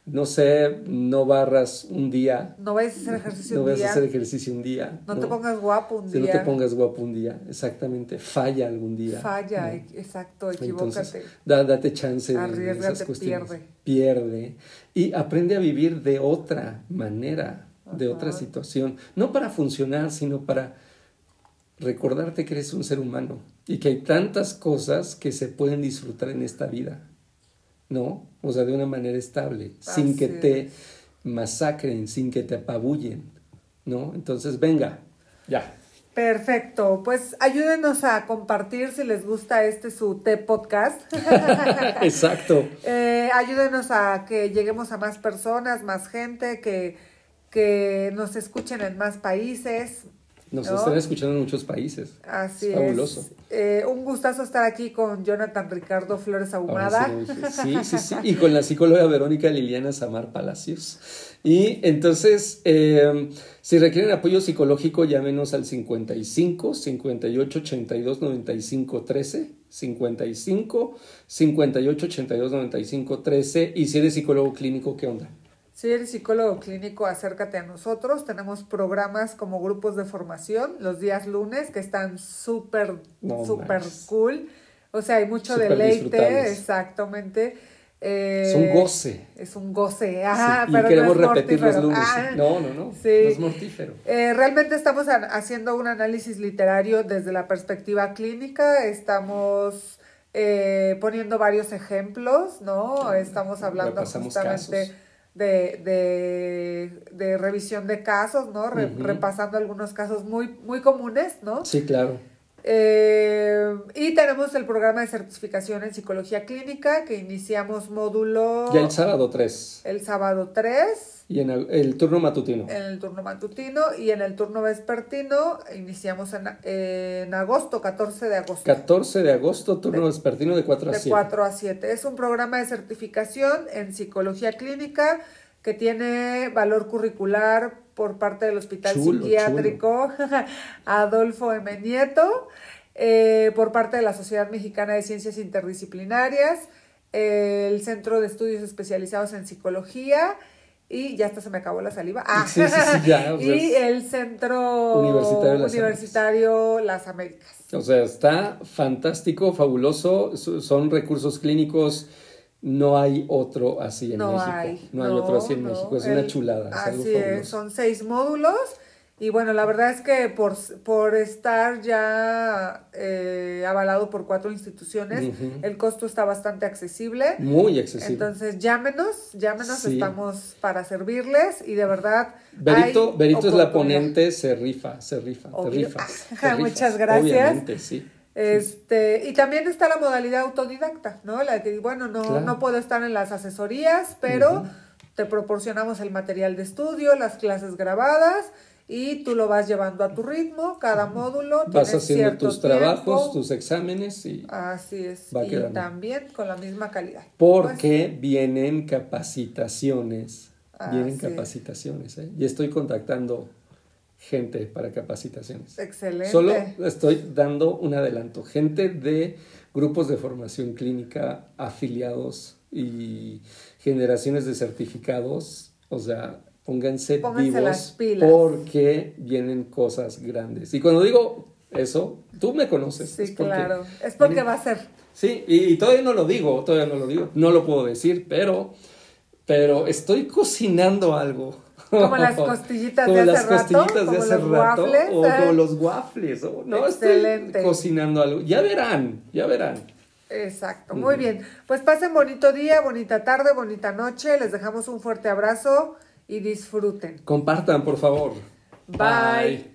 No sé, no barras un día. No vayas a hacer ejercicio no un día. vayas a hacer ejercicio un día. No, te pongas guapo un Si no día. te pongas guapo un día, exactamente. Falla algún día. Falla, ¿no? exacto, equivócate. Entonces, da- date chance de- esas cuestiones. pierde. Pierde. Y aprende a vivir de otra manera, de otra situación. No para funcionar, sino para recordarte que eres un ser humano y que hay tantas cosas que se pueden disfrutar en esta vida. ¿No? O sea, de una manera estable, sin que te masacren, sin que te apabullen. ¿No? Entonces, venga, ya. Perfecto, pues ayúdenos a compartir si les gusta este su T podcast. Exacto. Eh, ayúdenos a que lleguemos a más personas, más gente, que, que nos escuchen en más países. Nos ¿no? están escuchando en muchos países. Así Es es. fabuloso. Eh, un gustazo estar aquí con Jonathan Ricardo Flores Ahumada. sí, lo dije. sí, sí, sí. Y con la psicóloga Verónica Liliana Samar Palacios. Y entonces, eh, si requieren apoyo psicológico, llámenos al 55 58 82 95 13. 55 58 82 95 13. Y si eres psicólogo clínico, ¿qué onda? Si eres psicólogo clínico, acércate a nosotros. Tenemos programas como grupos de formación los días lunes que están súper, No súper cool. O sea, hay mucho deleite, exactamente. Eh, Es un goce. Es un goce. Ajá, Sí, y pero queremos no es repetir los lunes. Ah, no, no, no. sí. No es mortífero. Eh, realmente estamos haciendo un análisis literario desde la perspectiva clínica, estamos eh, poniendo varios ejemplos, ¿no? Estamos hablando justamente casos. De, de, de revisión de casos, ¿no? Re-. Repasando algunos casos muy, muy comunes, ¿no? Sí, claro. Eh, y tenemos el programa de certificación en psicología clínica que iniciamos módulo Ya el sábado 3. el sábado 3 Y en el, turno matutino. en el turno matutino y en el turno vespertino iniciamos en, en agosto, 14 de agosto. 14 de agosto, turno vespertino de 4 a de 7. 4 a 7. Es un programa de certificación en psicología clínica que tiene valor curricular por parte del Hospital Chulo, Psiquiátrico Adolfo M. Nieto, eh, por parte de la Sociedad Mexicana de Ciencias Interdisciplinarias, eh, el Centro de Estudios Especializados en Psicología y ya hasta se me acabó la saliva. Ah, Sí, sí, sí, ya, o sea, y el Centro Universitario Las Universitario Las Américas. O sea, está fantástico, fabuloso. Son recursos clínicos. No hay otro así en no México. hay. no hay otro así en no. México. Es El- una chulada. Es algo así es, son seis módulos. Y bueno, la verdad es que por, por estar ya eh, avalado por cuatro instituciones, el costo está bastante accesible. Muy accesible. Entonces, llámenos, llámenos, Sí. estamos para servirles y de verdad. Berito, Berito es la ponente, se rifa, se rifa, te Obvio. rifas. te Muchas gracias. Obviamente, sí. Este, y también está la modalidad autodidacta, ¿no? La que, bueno, no, Claro. no puedo estar en las asesorías, pero te proporcionamos el material de estudio, las clases grabadas y tú lo vas llevando a tu ritmo, cada módulo. Vas haciendo tus trabajos, tus exámenes y Así es, Va y quedando. también con la misma calidad. porque vienen capacitaciones, vienen Así capacitaciones, ¿eh? y estoy contactando gente para capacitaciones. Pues, excelente. Solo estoy dando un adelanto. Gente de grupos de formación clínica afiliados y generaciones de certificados. O sea, pónganse, Pónganse vivos las pilas. porque vienen cosas grandes. Y cuando digo eso, tú me conoces. Sí, es porque claro. Es porque va a ser. Sí, y, y todavía no lo digo, todavía no lo digo, no lo puedo decir, pero, pero estoy cocinando algo. Como las costillitas de Como hace las rato, costillitas de como hace los rato, waffles, o ¿eh? como los waffles, o- no, Excelente. estoy cocinando algo. Ya verán, ya verán. Exacto, muy bien. Pues pasen bonito día, bonita tarde, bonita noche. Les dejamos un fuerte abrazo y disfruten. Compartan, por favor. Bye.